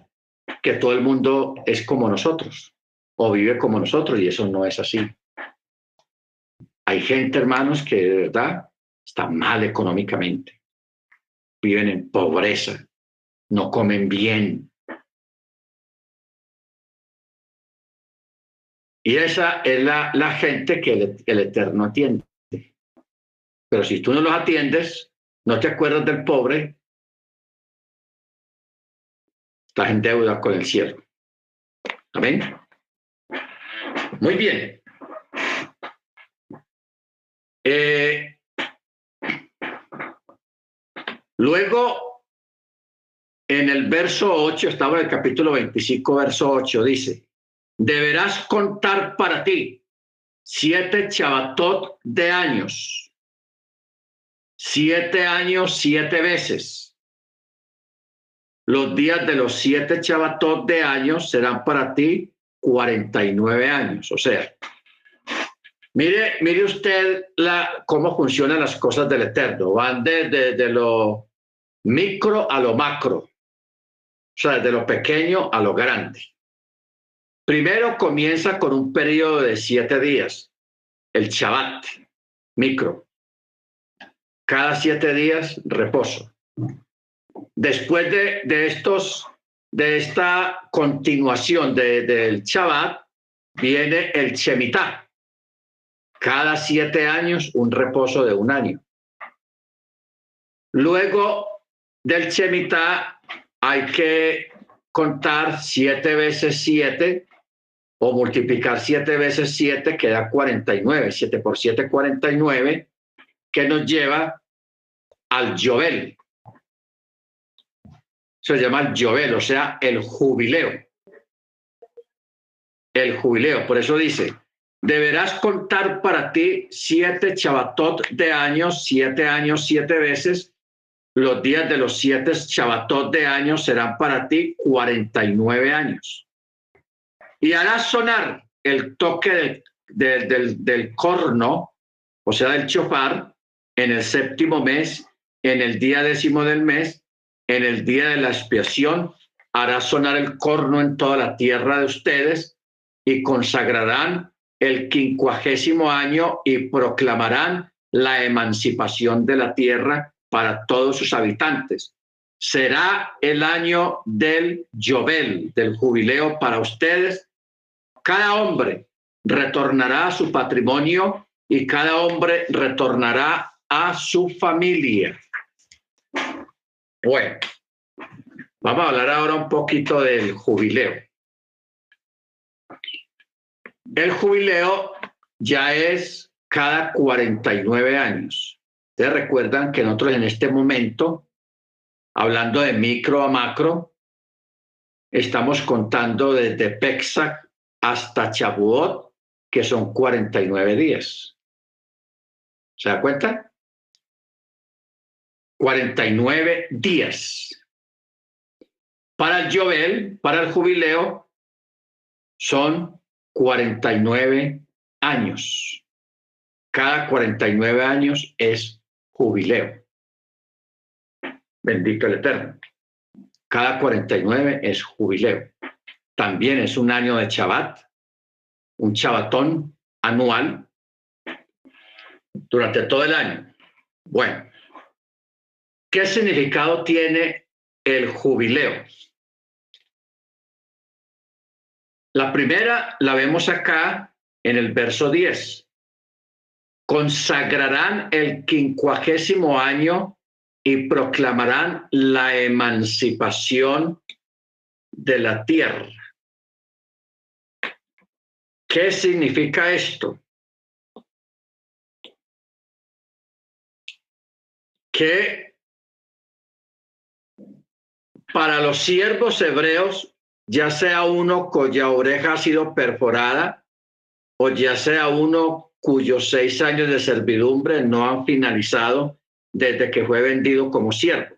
que todo el mundo es como nosotros o vive como nosotros y eso no es así. Hay gente, hermanos, que de verdad está mal económicamente, viven en pobreza, no comen bien. Y esa es la, la gente que el, el Eterno atiende. Pero si tú no los atiendes, no te acuerdas del pobre, estás en deuda con el cielo. Amén. Muy bien. Eh, luego, en el verso 8, estaba en el capítulo 25, verso 8, dice, deberás contar para ti siete chabatot de años, siete años, siete veces. Los días de los siete chabatot de años serán para ti 49 años. O sea, mire, mire usted la, cómo funcionan las cosas del Eterno. Van desde de, lo micro a lo macro. O sea, de lo pequeño a lo grande. Primero comienza con un periodo de siete días, el Shabbat, micro. Cada siete días, reposo. Después de, de estos de esta continuación del Shabbat viene el Shemitah. Cada siete años, un reposo de un año. Luego del Shemitah hay que contar siete veces siete o multiplicar siete veces siete, que da 49. Siete por siete, 49, que nos lleva al Jovel se llama el o sea, el jubileo. El jubileo, por eso dice, deberás contar para ti siete chabatot de años, siete años, siete veces. Los días de los siete chabatot de años serán para ti 49 años. Y harás sonar el toque del, del corno, o sea, del chofar, en el séptimo mes, en el día décimo del mes, en el día de la expiación hará sonar el corno en toda la tierra de ustedes y consagrarán el quincuagésimo año y proclamarán la emancipación de la tierra para todos sus habitantes. será el año del Yobel, del jubileo para ustedes. Cada hombre retornará a su patrimonio y cada hombre retornará a su familia. Bueno, vamos a hablar ahora un poquito del jubileo. El jubileo ya es cada 49 años. Ustedes recuerdan que nosotros en este momento, hablando de micro a macro, estamos contando desde Pexac hasta Chabuot, que son 49 días. ¿Se da cuenta? 49 días. Para el Jovel, para el jubileo, son 49 años. Cada 49 años es jubileo. Bendito el Eterno. Cada 49 es jubileo. También es un año de Shabbat, un Shabbatón anual durante todo el año. Bueno, ¿qué significado tiene el jubileo? La primera la vemos acá en el verso 10. Consagrarán el quincuagésimo año y proclamarán la emancipación de la tierra. ¿Qué significa esto? Que para los siervos hebreos ya sea uno cuya oreja ha sido perforada o ya sea uno cuyos seis años de servidumbre no han finalizado desde que fue vendido como siervo.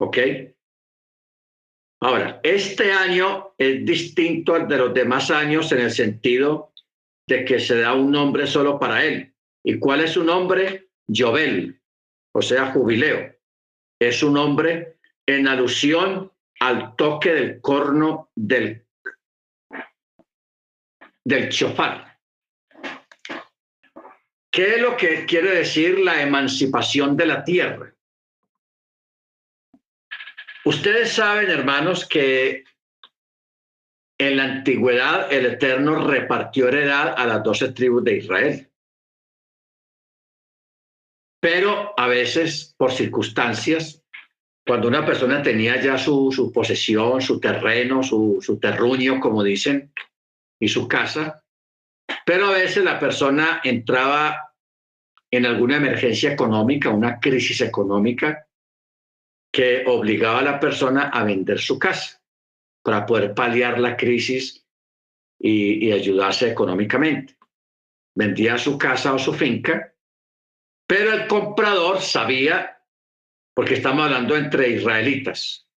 ¿Ok? Ahora, este año es distinto al de los demás años en el sentido de que se da un nombre solo para él. ¿Y cuál es su nombre? Jovel, o sea, jubileo. Es un nombre en alusión al toque del corno del, del chofar. ¿Qué es lo que quiere decir la emancipación de la tierra? Ustedes saben, hermanos, que en la antigüedad el Eterno repartió heredad a las doce tribus de Israel. Pero a veces, por circunstancias, cuando una persona tenía ya su, su posesión, su terreno, su, su terruño, como dicen, y su casa, pero a veces la persona entraba en alguna emergencia económica, una crisis económica, que obligaba a la persona a vender su casa para poder paliar la crisis y, y ayudarse económicamente. Vendía su casa o su finca, pero el comprador sabía porque estamos hablando entre israelitas.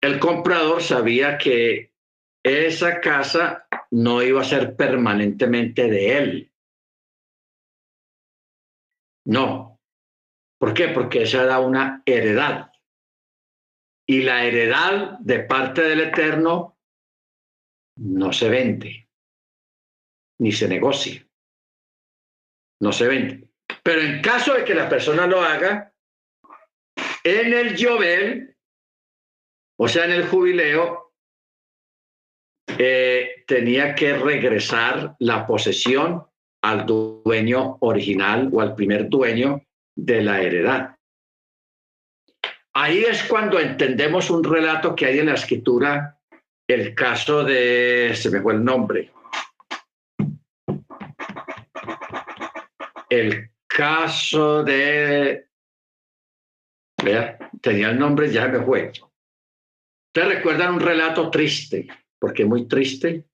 El comprador sabía que esa casa no iba a ser permanentemente de él. No. ¿Por qué? Porque esa era una heredad. Y la heredad de parte del Eterno no se vende, ni se negocia. No se vende. Pero en caso de que la persona lo haga, en el Jovel, o sea, en el jubileo, eh, tenía que regresar la posesión al dueño original o al primer dueño de la heredad. Ahí es cuando entendemos un relato que hay en la escritura, el caso de, se me fue el nombre, el caso de Vea, tenía el nombre, ya me fue. Ustedes recuerdan un relato triste, porque muy triste,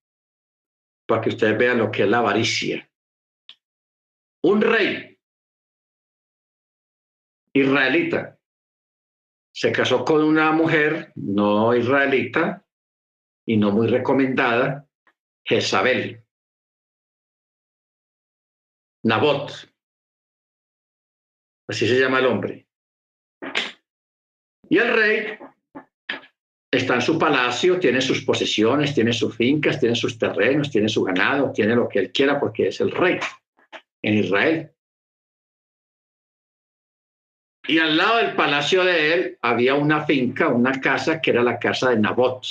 para que ustedes vean lo que es la avaricia. Un rey israelita se casó con una mujer no israelita y no muy recomendada, Jezabel. Nabot, así se llama el hombre. Y el rey está en su palacio, tiene sus posesiones, tiene sus fincas, tiene sus terrenos, tiene su ganado, tiene lo que él quiera porque es el rey en Israel. Y al lado del palacio de él había una finca, una casa que era la casa de Nabot,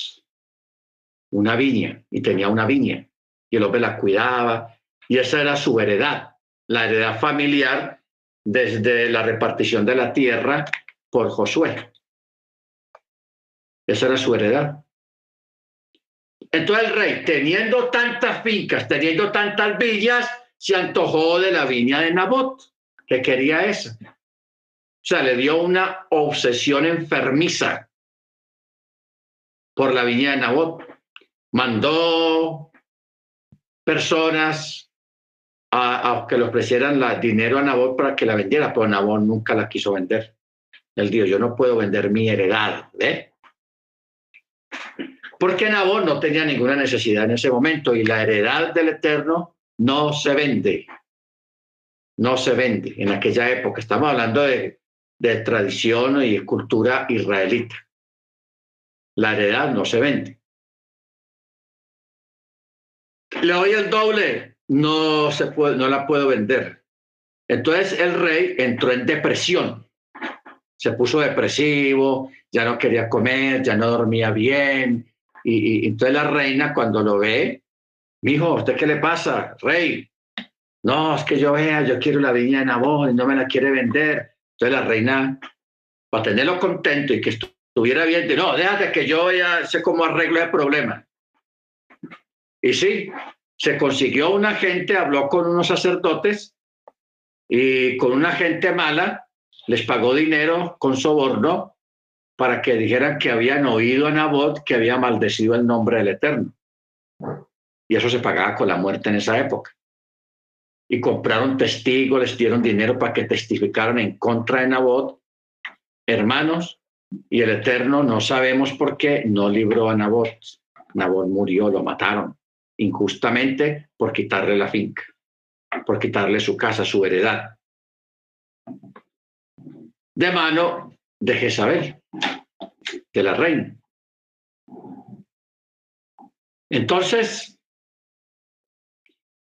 una viña, y tenía una viña. Y el hombre la cuidaba, y esa era su heredad, la heredad familiar desde la repartición de la tierra por Josué. Esa era su heredad. Entonces el rey, teniendo tantas fincas, teniendo tantas villas, se antojó de la viña de Nabot, que quería esa. O sea, le dio una obsesión enfermiza por la viña de Nabot. Mandó personas a, que le ofrecieran la, dinero a Nabot para que la vendiera, pero Nabot nunca la quiso vender. Él dijo, yo no puedo vender mi heredad, ¿eh? Porque Nabot no tenía ninguna necesidad en ese momento y la heredad del Eterno no se vende. No se vende en aquella época. Estamos hablando de de tradición y cultura israelita. La heredad no se vende. Le doy el doble, no, se puede, no la puedo vender. Entonces el rey entró en depresión, se puso depresivo, ya no quería comer, ya no dormía bien. Y, entonces la reina cuando lo ve, mijo, ¿usted qué le pasa, rey? No, es que yo vea, yo quiero la viña de Nabón y no me la quiere vender. Entonces la reina, para tenerlo contento y que estuviera bien, dice, no, déjate que yo ya sé cómo arreglo el problema. Y sí, se consiguió una gente, habló con unos sacerdotes y con una gente mala les pagó dinero con soborno para que dijeran que habían oído a Nabot que había maldecido el nombre del Eterno. Y eso se pagaba con la muerte en esa época y compraron testigos, les dieron dinero para que testificaran en contra de Nabot, hermanos, y el Eterno no sabemos por qué no libró a Nabot. Nabot murió, lo mataron injustamente por quitarle la finca, por quitarle su casa, su heredad. De mano de Jezabel, de la reina. Entonces,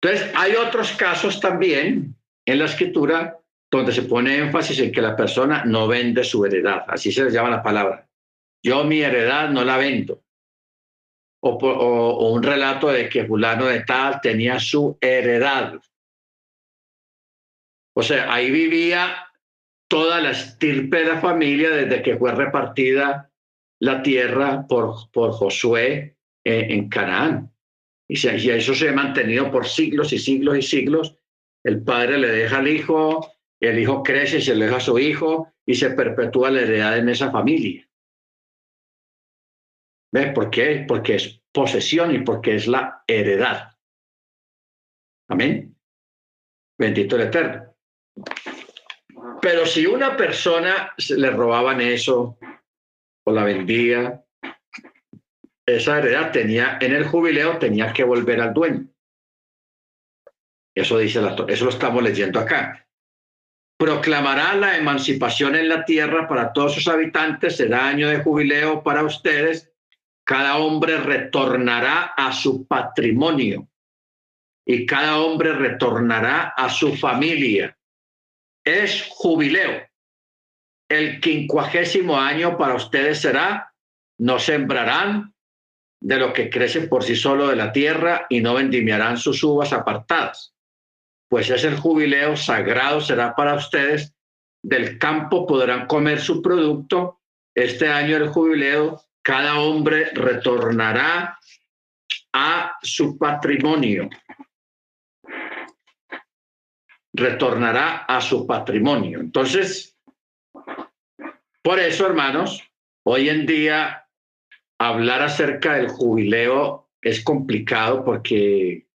entonces, hay otros casos también en la escritura donde se pone énfasis en que la persona no vende su heredad, así se les llama la palabra. Yo mi heredad no la vendo. O, un relato de que fulano de tal tenía su heredad. O sea, ahí vivía toda la estirpe de la familia desde que fue repartida la tierra por, por Josué en Canaán. Y, eso se ha mantenido por siglos y siglos y siglos. El padre le deja al hijo, el hijo crece y se le deja a su hijo y se perpetúa la heredad en esa familia. ¿Ves por qué? Porque es posesión y porque es la heredad. Amén. Bendito el Eterno. Pero si una persona le robaban eso o la vendía esa heredad tenía, en el jubileo tenía que volver al dueño. Eso dice la, eso lo estamos leyendo acá. Proclamará la emancipación en la tierra para todos sus habitantes, será año de jubileo para ustedes. Cada hombre retornará a su patrimonio y cada hombre retornará a su familia. Es jubileo. El quincuagésimo año para ustedes será, no sembrarán, de lo que crece por sí solo de la tierra y no vendimiarán sus uvas apartadas. Pues es el jubileo sagrado será para ustedes, del campo podrán comer su producto. Este año el jubileo, cada hombre retornará a su patrimonio. Retornará a su patrimonio. Entonces, por eso, hermanos, hoy en día hablar acerca del jubileo es complicado porque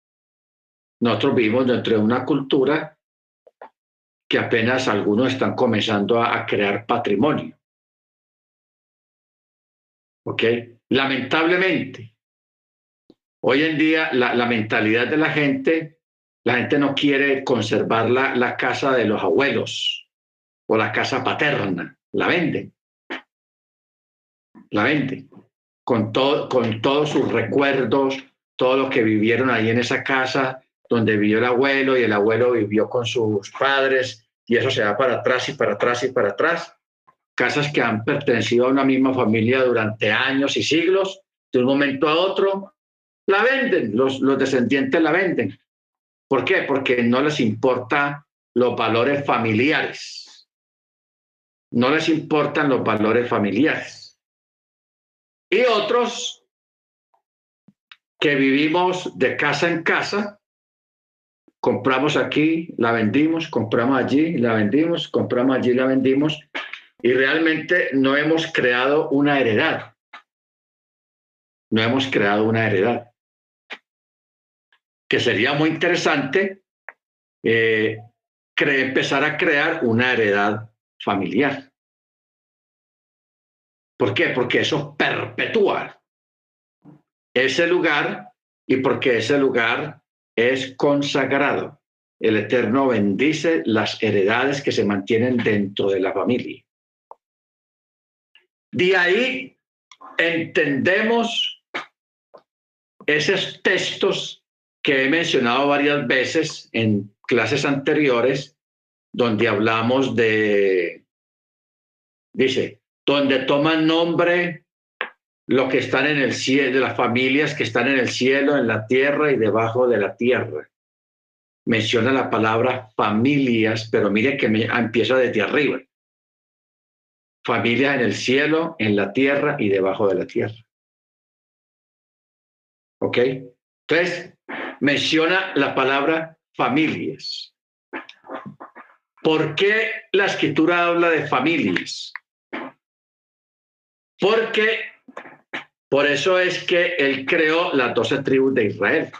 nosotros vivimos dentro de una cultura que apenas algunos están comenzando a, crear patrimonio. ¿Ok? Lamentablemente, hoy en día la, mentalidad de la gente, la gente no quiere conservar la, la casa de los abuelos o la casa paterna, la venden. La venden con, todo, con todos sus recuerdos, todo lo que vivieron ahí en esa casa donde vivió el abuelo y el abuelo vivió con sus padres y eso se va para atrás y para atrás y para atrás. Casas que han pertenecido a una misma familia durante años y siglos, de un momento a otro, la venden, los, los descendientes la venden. ¿Por qué? Porque no les importa los valores familiares. No les importan los valores familiares. Y otros que vivimos de casa en casa, compramos aquí, la vendimos, compramos allí, la vendimos, compramos allí, la vendimos, y realmente no hemos creado una heredad. No hemos creado una heredad. Que sería muy interesante eh, empezar a crear una heredad familiar. ¿Por qué? Porque eso perpetúa ese lugar y porque ese lugar es consagrado. El Eterno bendice las heredades que se mantienen dentro de la familia. De ahí entendemos esos textos que he mencionado varias veces en clases anteriores, donde hablamos de, dice, donde toman nombre lo que están en el cielo, de las familias que están en el cielo, en la tierra y debajo de la tierra. Menciona la palabra familias, pero mire que me, empieza desde arriba. Familias en el cielo, en la tierra y debajo de la tierra. ¿Ok? Entonces, menciona la palabra familias. ¿Por qué la escritura habla de familias? Porque por eso es que él creó las doce tribus de Israel.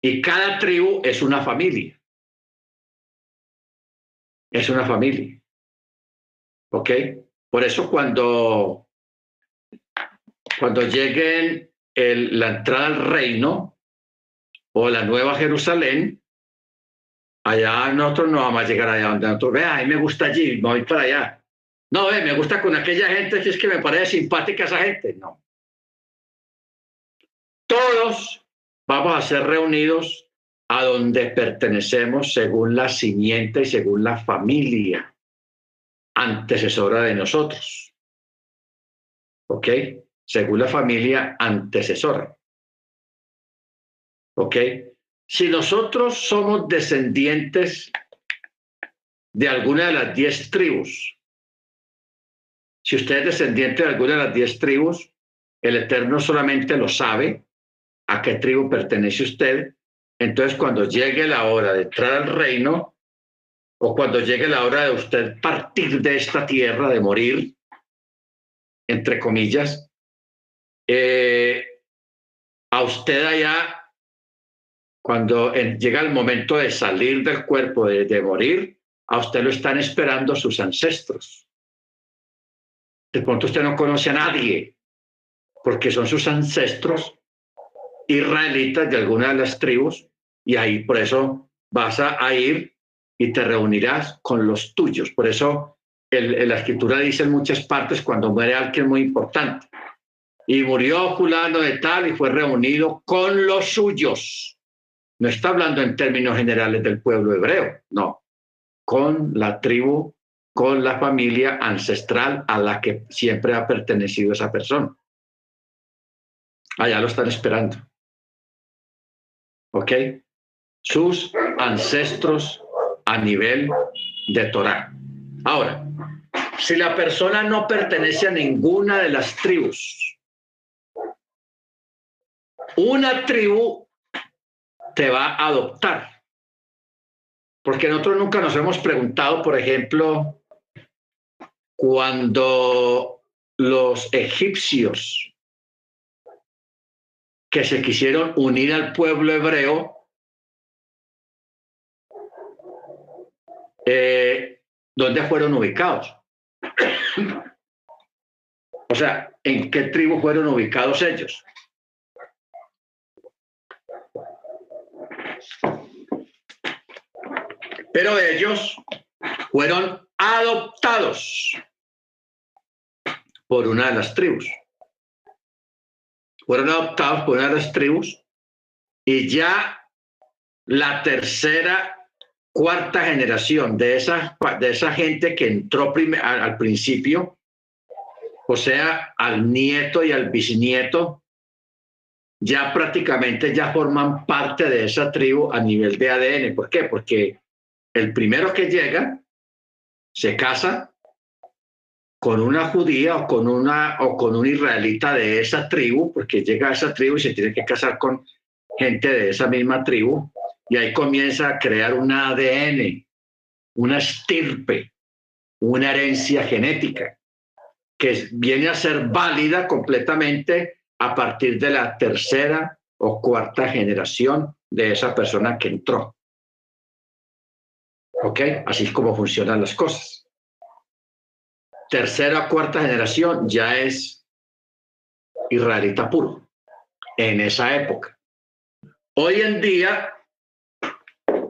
Y cada tribu es una familia. Es una familia. ¿Ok? Por eso cuando, cuando lleguen el, la entrada al reino o la nueva Jerusalén, allá nosotros no vamos a llegar allá donde nosotros, vea, a me gusta allí, voy para allá. No, eh, me gusta con aquella gente, si es que me parece simpática esa gente. No. Todos vamos a ser reunidos a donde pertenecemos según la simiente y según la familia antecesora de nosotros. ¿Ok? Según la familia antecesora. ¿Ok? Si nosotros somos descendientes de alguna de las diez tribus, si usted es descendiente de alguna de las diez tribus, el Eterno solamente lo sabe a qué tribu pertenece usted. Entonces, cuando llegue la hora de entrar al reino, o cuando llegue la hora de usted partir de esta tierra, de morir, entre comillas, eh, a usted allá, cuando llega el momento de salir del cuerpo, de morir, a usted lo están esperando sus ancestros. De pronto usted no conoce a nadie, porque son sus ancestros israelitas de alguna de las tribus, y ahí por eso vas a, ir y te reunirás con los tuyos. Por eso el, la escritura dice en muchas partes cuando muere alguien muy importante. Y murió fulano de tal y fue reunido con los suyos. No está hablando en términos generales del pueblo hebreo, no, con la tribu con la familia ancestral a la que siempre ha pertenecido esa persona. Allá lo están esperando. ¿Ok? Sus ancestros a nivel de Torah. Ahora, si la persona no pertenece a ninguna de las tribus, una tribu te va a adoptar. Porque nosotros nunca nos hemos preguntado, por ejemplo, cuando los egipcios que se quisieron unir al pueblo hebreo, eh, ¿dónde fueron ubicados? o sea, ¿en qué tribu fueron ubicados ellos? Pero ellos fueron adoptados por una de las tribus. Fueron adoptados por una de las tribus y ya la tercera cuarta generación de esa, de esa gente que entró al principio, o sea, al nieto y al bisnieto, ya prácticamente ya forman parte de esa tribu a nivel de ADN. ¿Por qué? Porque el primero que llega se casa con una judía o con una o con un israelita de esa tribu, porque llega a esa tribu y se tiene que casar con gente de esa misma tribu, y ahí comienza a crear un ADN, una estirpe, una herencia genética, que viene a ser válida completamente a partir de la tercera o cuarta generación de esa persona que entró. ¿Ok? Así es como funcionan las cosas. Tercera o cuarta generación ya es israelita puro en esa época. Hoy en día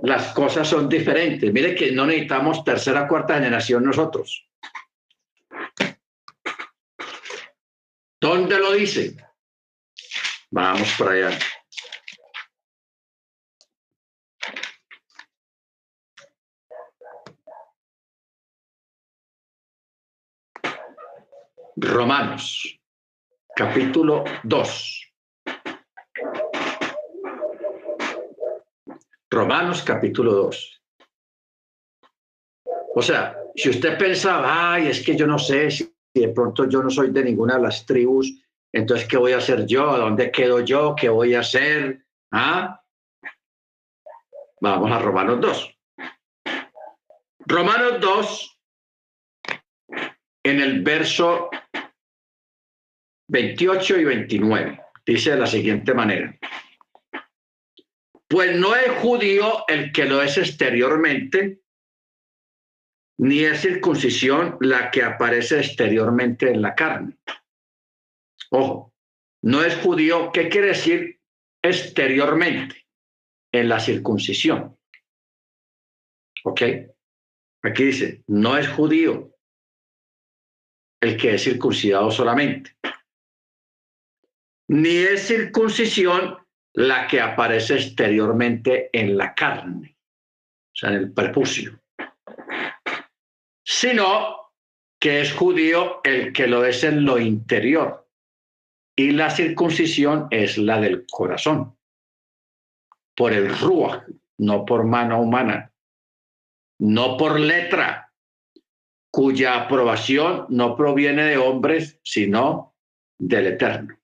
las cosas son diferentes. Mire que no necesitamos tercera cuarta generación nosotros. ¿Dónde lo dice? Vamos para allá. Romanos, capítulo 2. Romanos, capítulo 2. O sea, si usted pensaba, ay, es que yo no sé si de pronto yo no soy de ninguna de las tribus, entonces, ¿qué voy a hacer yo? ¿A dónde quedo yo? ¿Qué voy a hacer? ¿Ah? Vamos a Romanos 2. Romanos 2, en el verso 28 y 29. Dice de la siguiente manera. Pues no es judío el que lo es exteriormente, ni es circuncisión la que aparece exteriormente en la carne. Ojo, no es judío, ¿qué quiere decir exteriormente? En la circuncisión. ¿Ok? Aquí dice, no es judío el que es circuncidado solamente ni es circuncisión la que aparece exteriormente en la carne, o sea, en el prepucio, sino que es judío el que lo es en lo interior. Y la circuncisión es la del corazón, por el ruach, no por mano humana, no por letra, cuya aprobación no proviene de hombres, sino del Eterno.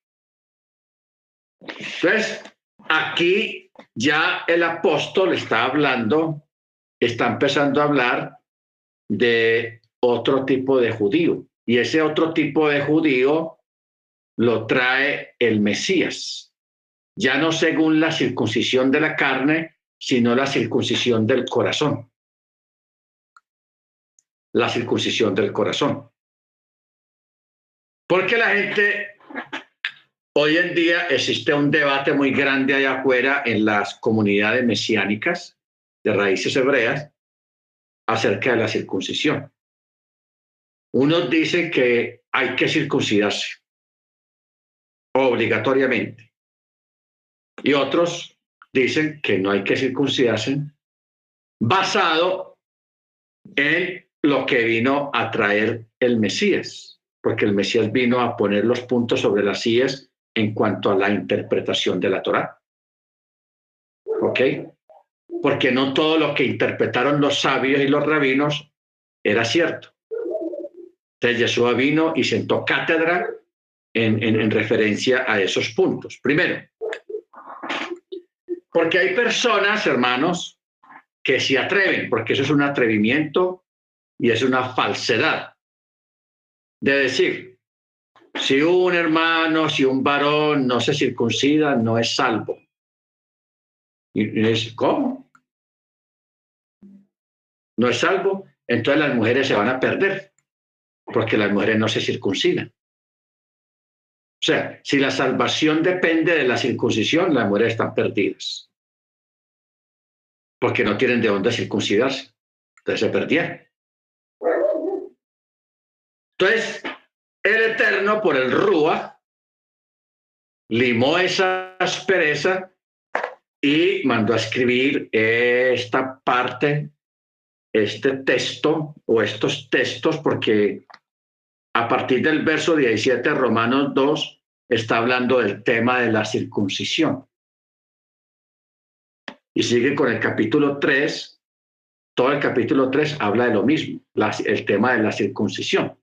Entonces, aquí ya el apóstol está hablando, está empezando a hablar de otro tipo de judío. Y ese otro tipo de judío lo trae el Mesías, ya no según la circuncisión de la carne, sino la circuncisión del corazón. La circuncisión del corazón. Porque la gente Hoy en día existe un debate muy grande allá afuera en las comunidades mesiánicas de raíces hebreas acerca de la circuncisión. Unos dicen que hay que circuncidarse obligatoriamente y otros dicen que no hay que circuncidarse basado en lo que vino a traer el Mesías, porque el Mesías vino a poner los puntos sobre las sillas en cuanto a la interpretación de la Torá. ¿Ok? Porque no todo lo que interpretaron los sabios y los rabinos era cierto. Entonces Yeshua vino y sentó cátedra en, en referencia a esos puntos. Primero, porque hay personas, hermanos, que se atreven, porque eso es un atrevimiento y es una falsedad, de decir, si un hermano, si un varón no se circuncida, no es salvo. Y es, ¿cómo? No es salvo. Entonces las mujeres se van a perder, porque las mujeres no se circuncidan. O sea, si la salvación depende de la circuncisión, las mujeres están perdidas. Porque no tienen de dónde circuncidarse. Entonces se perdieron. Entonces, el Eterno, por el Rúa, limó esa aspereza y mandó a escribir esta parte, este texto o estos textos, porque a partir del verso 17 Romanos 2 está hablando del tema de la circuncisión. Y sigue con el capítulo 3, todo el capítulo 3 habla de lo mismo, el tema de la circuncisión.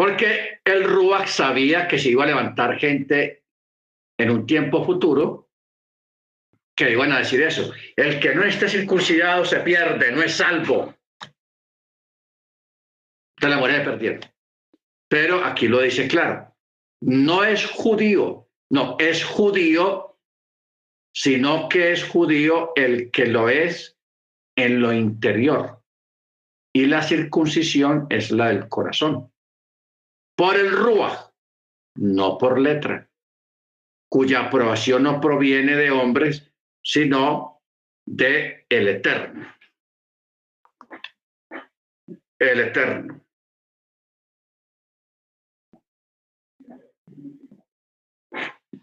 Porque el Ruach sabía que se iba a levantar gente en un tiempo futuro que iban a decir eso. El que no esté circuncidado se pierde, no es salvo. Te la muerte perdiendo. Pero aquí lo dice claro. No es judío, no, es judío, sino que es judío el que lo es en lo interior. Y la circuncisión es la del corazón. Por el Ruach, no por letra cuya aprobación no proviene de hombres, sino de el Eterno. El Eterno.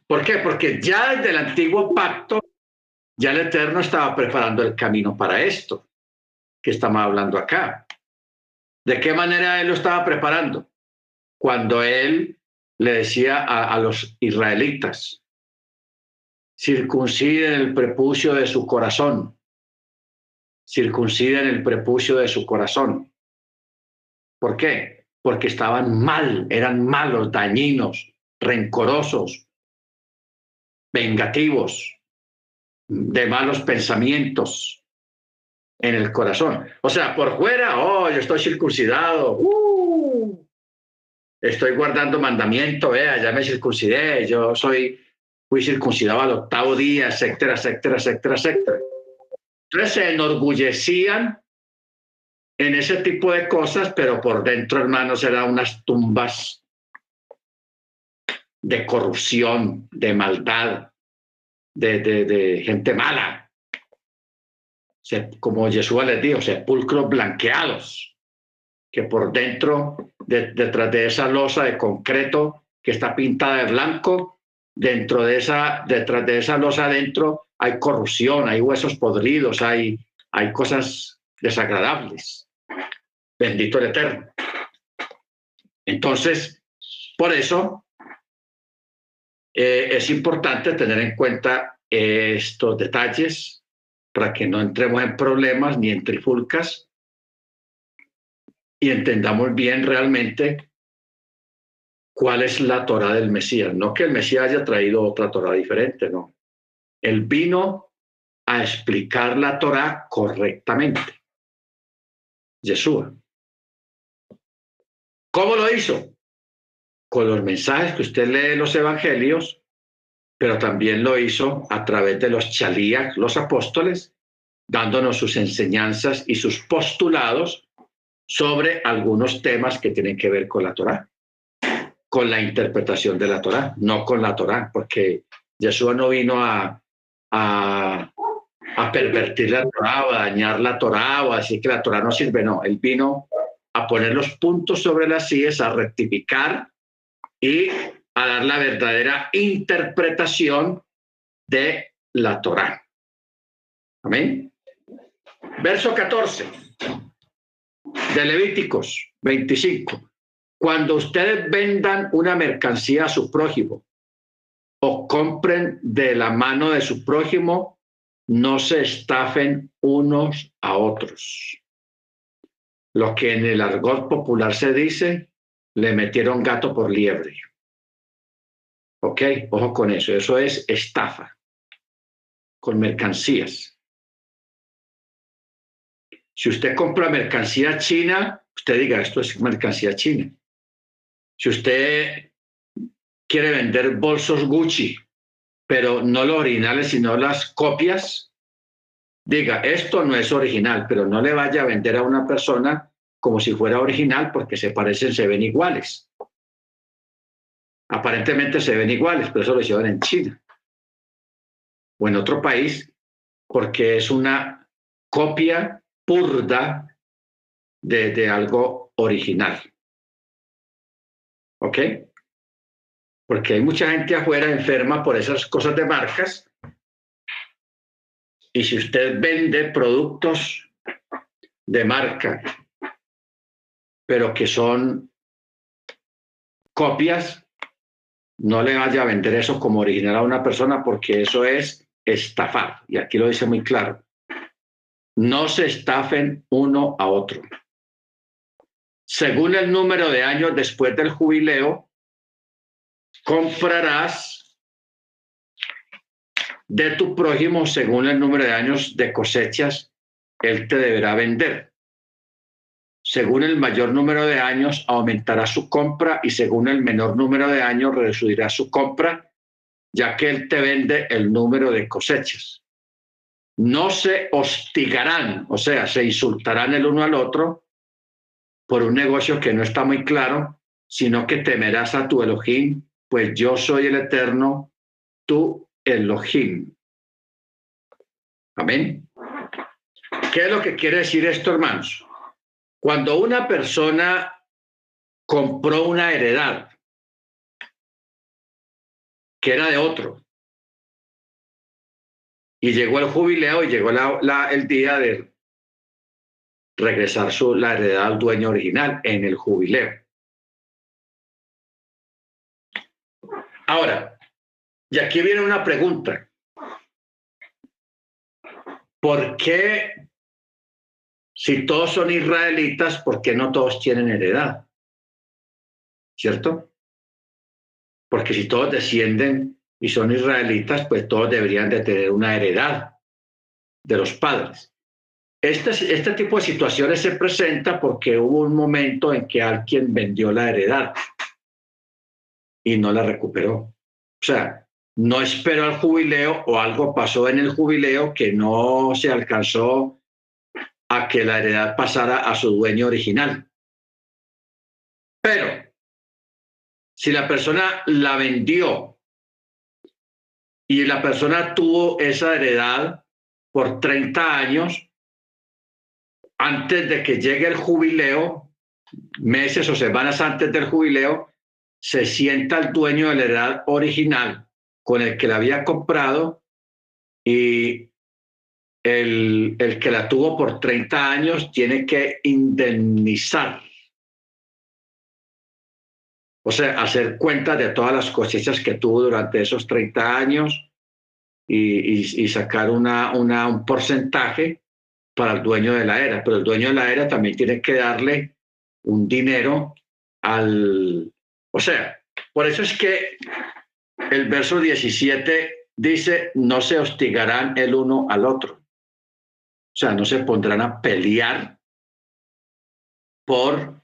¿Por qué? Porque ya desde el antiguo pacto, ya el Eterno estaba preparando el camino para esto que estamos hablando acá. ¿De qué manera Él lo estaba preparando? Cuando Él le decía a, los israelitas, circunciden el prepucio de su corazón, circunciden el prepucio de su corazón. ¿Por qué? Porque estaban mal, eran malos, dañinos, rencorosos, vengativos, de malos pensamientos en el corazón. O sea, por fuera, oh, yo estoy circuncidado, uh, estoy guardando mandamiento, vea, ya me circuncidé, yo soy, fui circuncidado al octavo día, etcétera, etcétera, etcétera, etcétera. Entonces se enorgullecían en ese tipo de cosas, pero por dentro, hermanos, eran unas tumbas de corrupción, de maldad, de, de, gente mala. como Jesús les dijo, sepulcros blanqueados que por dentro, detrás de esa losa de concreto que está pintada de blanco, dentro de esa, detrás de esa losa adentro hay corrupción, hay huesos podridos, hay, hay cosas desagradables. Bendito el Eterno. Entonces, por eso eh, es importante tener en cuenta estos detalles para que no entremos en problemas ni en trifulcas y entendamos bien realmente cuál es la Torah del Mesías. No que el Mesías haya traído otra Torah diferente, no. Él vino a explicar la Torah correctamente. Yeshua. ¿Cómo lo hizo? Con los mensajes que usted lee en los evangelios, pero también lo hizo a través de los chalías, los apóstoles, dándonos sus enseñanzas y sus postulados sobre algunos temas que tienen que ver con la Torá, con la interpretación de la Torá, no con la Torá, porque Yeshua no vino a, a, a pervertir la Torá o a dañar la Torá o a decir que la Torá no sirve, no, él vino a poner los puntos sobre las sillas, a rectificar y a dar la verdadera interpretación de la Torá. Amén. Verso 14 de Levíticos 25. Cuando ustedes vendan una mercancía a su prójimo o compren de la mano de su prójimo, no se estafen unos a otros. Lo que en el argot popular se dice, le metieron gato por liebre. ¿Ok? Ojo con eso. Eso es estafa con mercancías. Si usted compra mercancía china, usted diga, esto es mercancía china. Si usted quiere vender bolsos Gucci, pero no los originales, sino las copias, diga, esto no es original, pero no le vaya a vender a una persona como si fuera original porque se parecen, se ven iguales. Aparentemente se ven iguales, pero eso lo llevan en China o en otro país porque es una copia purda de, algo original. ¿Ok? porque hay mucha gente afuera enferma por esas cosas de marcas. Y si usted vende productos de marca, pero que son copias, no le vaya a vender eso como original a una persona porque eso es estafar. Y aquí lo dice muy claro. No se estafen uno a otro. Según el número de años después del jubileo, comprarás de tu prójimo según el número de años de cosechas, él te deberá vender. Según el mayor número de años, aumentará su compra y según el menor número de años, reducirá su compra, ya que él te vende el número de cosechas. No se hostigarán, o sea, se insultarán el uno al otro por un negocio que no está muy claro, sino que temerás a tu Elohim, pues yo soy el eterno, tu Elohim. Amén. ¿Qué es lo que quiere decir esto, hermanos? Cuando una persona compró una heredad que era de otro y llegó el jubileo y llegó el día de regresar su, la heredad al dueño original en el jubileo. Ahora, y aquí viene una pregunta. ¿Por qué si todos son israelitas, ¿por qué no todos tienen heredad? ¿Cierto? Porque si todos descienden y son israelitas, pues todos deberían de tener una heredad de los padres. Este, este tipo de situaciones se presenta porque hubo un momento en que alguien vendió la heredad y no la recuperó. O sea, no esperó al jubileo o algo pasó en el jubileo que no se alcanzó a que la heredad pasara a su dueño original. Pero si la persona la vendió y la persona tuvo esa heredad por 30 años, antes de que llegue el jubileo, meses o semanas antes del jubileo, se sienta el dueño de la heredad original con el que la había comprado y el, el que la tuvo por 30 años tiene que indemnizar. O sea, hacer cuenta de todas las cosechas que tuvo durante esos 30 años y, y, sacar una, una, un porcentaje para el dueño de la era. Pero el dueño de la era también tiene que darle un dinero al... O sea, por eso es que el verso 17 dice, no se hostigarán el uno al otro. O sea, no se pondrán a pelear por...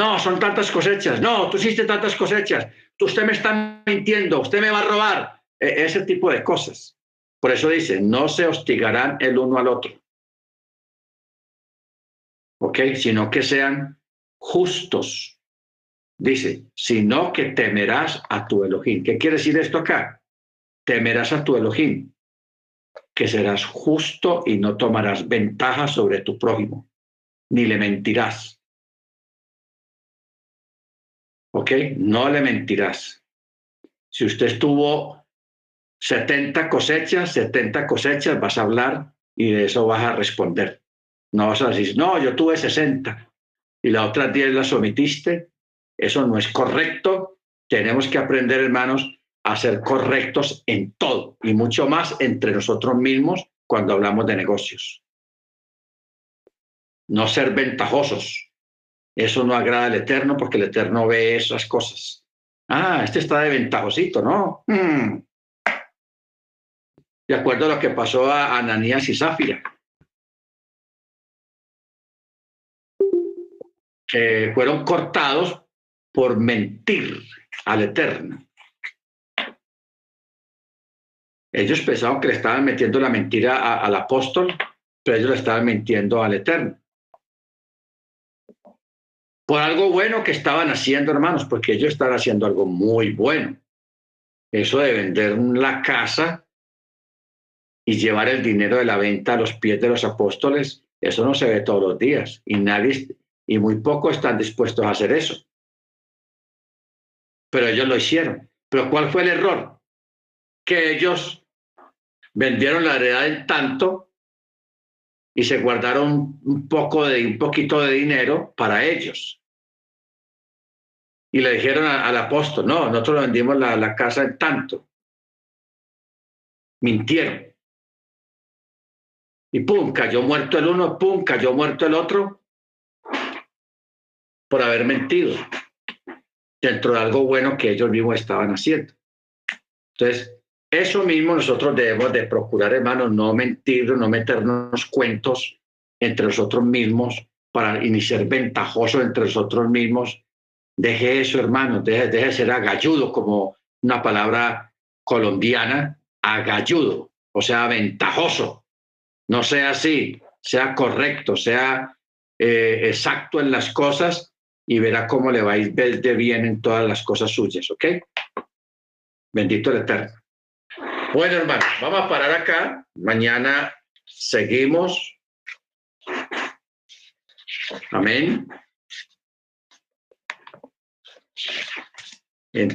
No, son tantas cosechas. No, tú hiciste tantas cosechas. Usted me está mintiendo. Usted me va a robar. E, ese tipo de cosas. Por eso dice, no se hostigarán el uno al otro. ¿Ok? Sino que sean justos. Dice, sino que temerás a tu Elohim. ¿Qué quiere decir esto acá? Temerás a tu Elohim que serás justo y no tomarás ventaja sobre tu prójimo, ni le mentirás. ¿Ok? No le mentirás. Si usted estuvo 70 cosechas, 70 cosechas, vas a hablar y de eso vas a responder. No vas a decir, no, yo tuve 60 y la otra 10 las omitiste. Eso no es correcto. Tenemos que aprender, hermanos, a ser correctos en todo y mucho más entre nosotros mismos cuando hablamos de negocios. No ser ventajosos. Eso no agrada al Eterno porque el Eterno ve esas cosas. Ah, este está de ventajosito, ¿no? Hmm. De acuerdo a lo que pasó a Ananías y Zafira. Fueron cortados por mentir al Eterno. Ellos pensaban que le estaban metiendo la mentira al apóstol, pero ellos le estaban mintiendo al Eterno. Por algo bueno que estaban haciendo, hermanos, porque ellos estaban haciendo algo muy bueno. Eso de vender la casa y llevar el dinero de la venta a los pies de los apóstoles, eso no se ve todos los días y nadie y muy pocos están dispuestos a hacer eso. pero ellos lo hicieron. Pero ¿cuál fue el error? Que ellos vendieron la heredad en tanto y se guardaron un poco de un poquito de dinero para ellos. Y le dijeron al apóstol, no, nosotros vendimos la, la casa en tanto. Mintieron. Y pum, cayó muerto el uno, pum, cayó muerto el otro por haber mentido dentro de algo bueno que ellos mismos estaban haciendo. Entonces, eso mismo nosotros debemos de procurar, hermanos, no mentir, no meternos cuentos entre nosotros mismos para iniciar ventajosos entre nosotros mismos. Deje eso, hermanos, deje, deje de ser agalludo, como una palabra colombiana, agalludo, o sea, ventajoso. No sea así, sea correcto, sea eh, exacto en las cosas y verá cómo le va a ir de bien en todas las cosas suyas, ¿ok? Bendito el Eterno. Bueno, hermano, vamos a parar acá. Mañana seguimos. Amén. Thank you.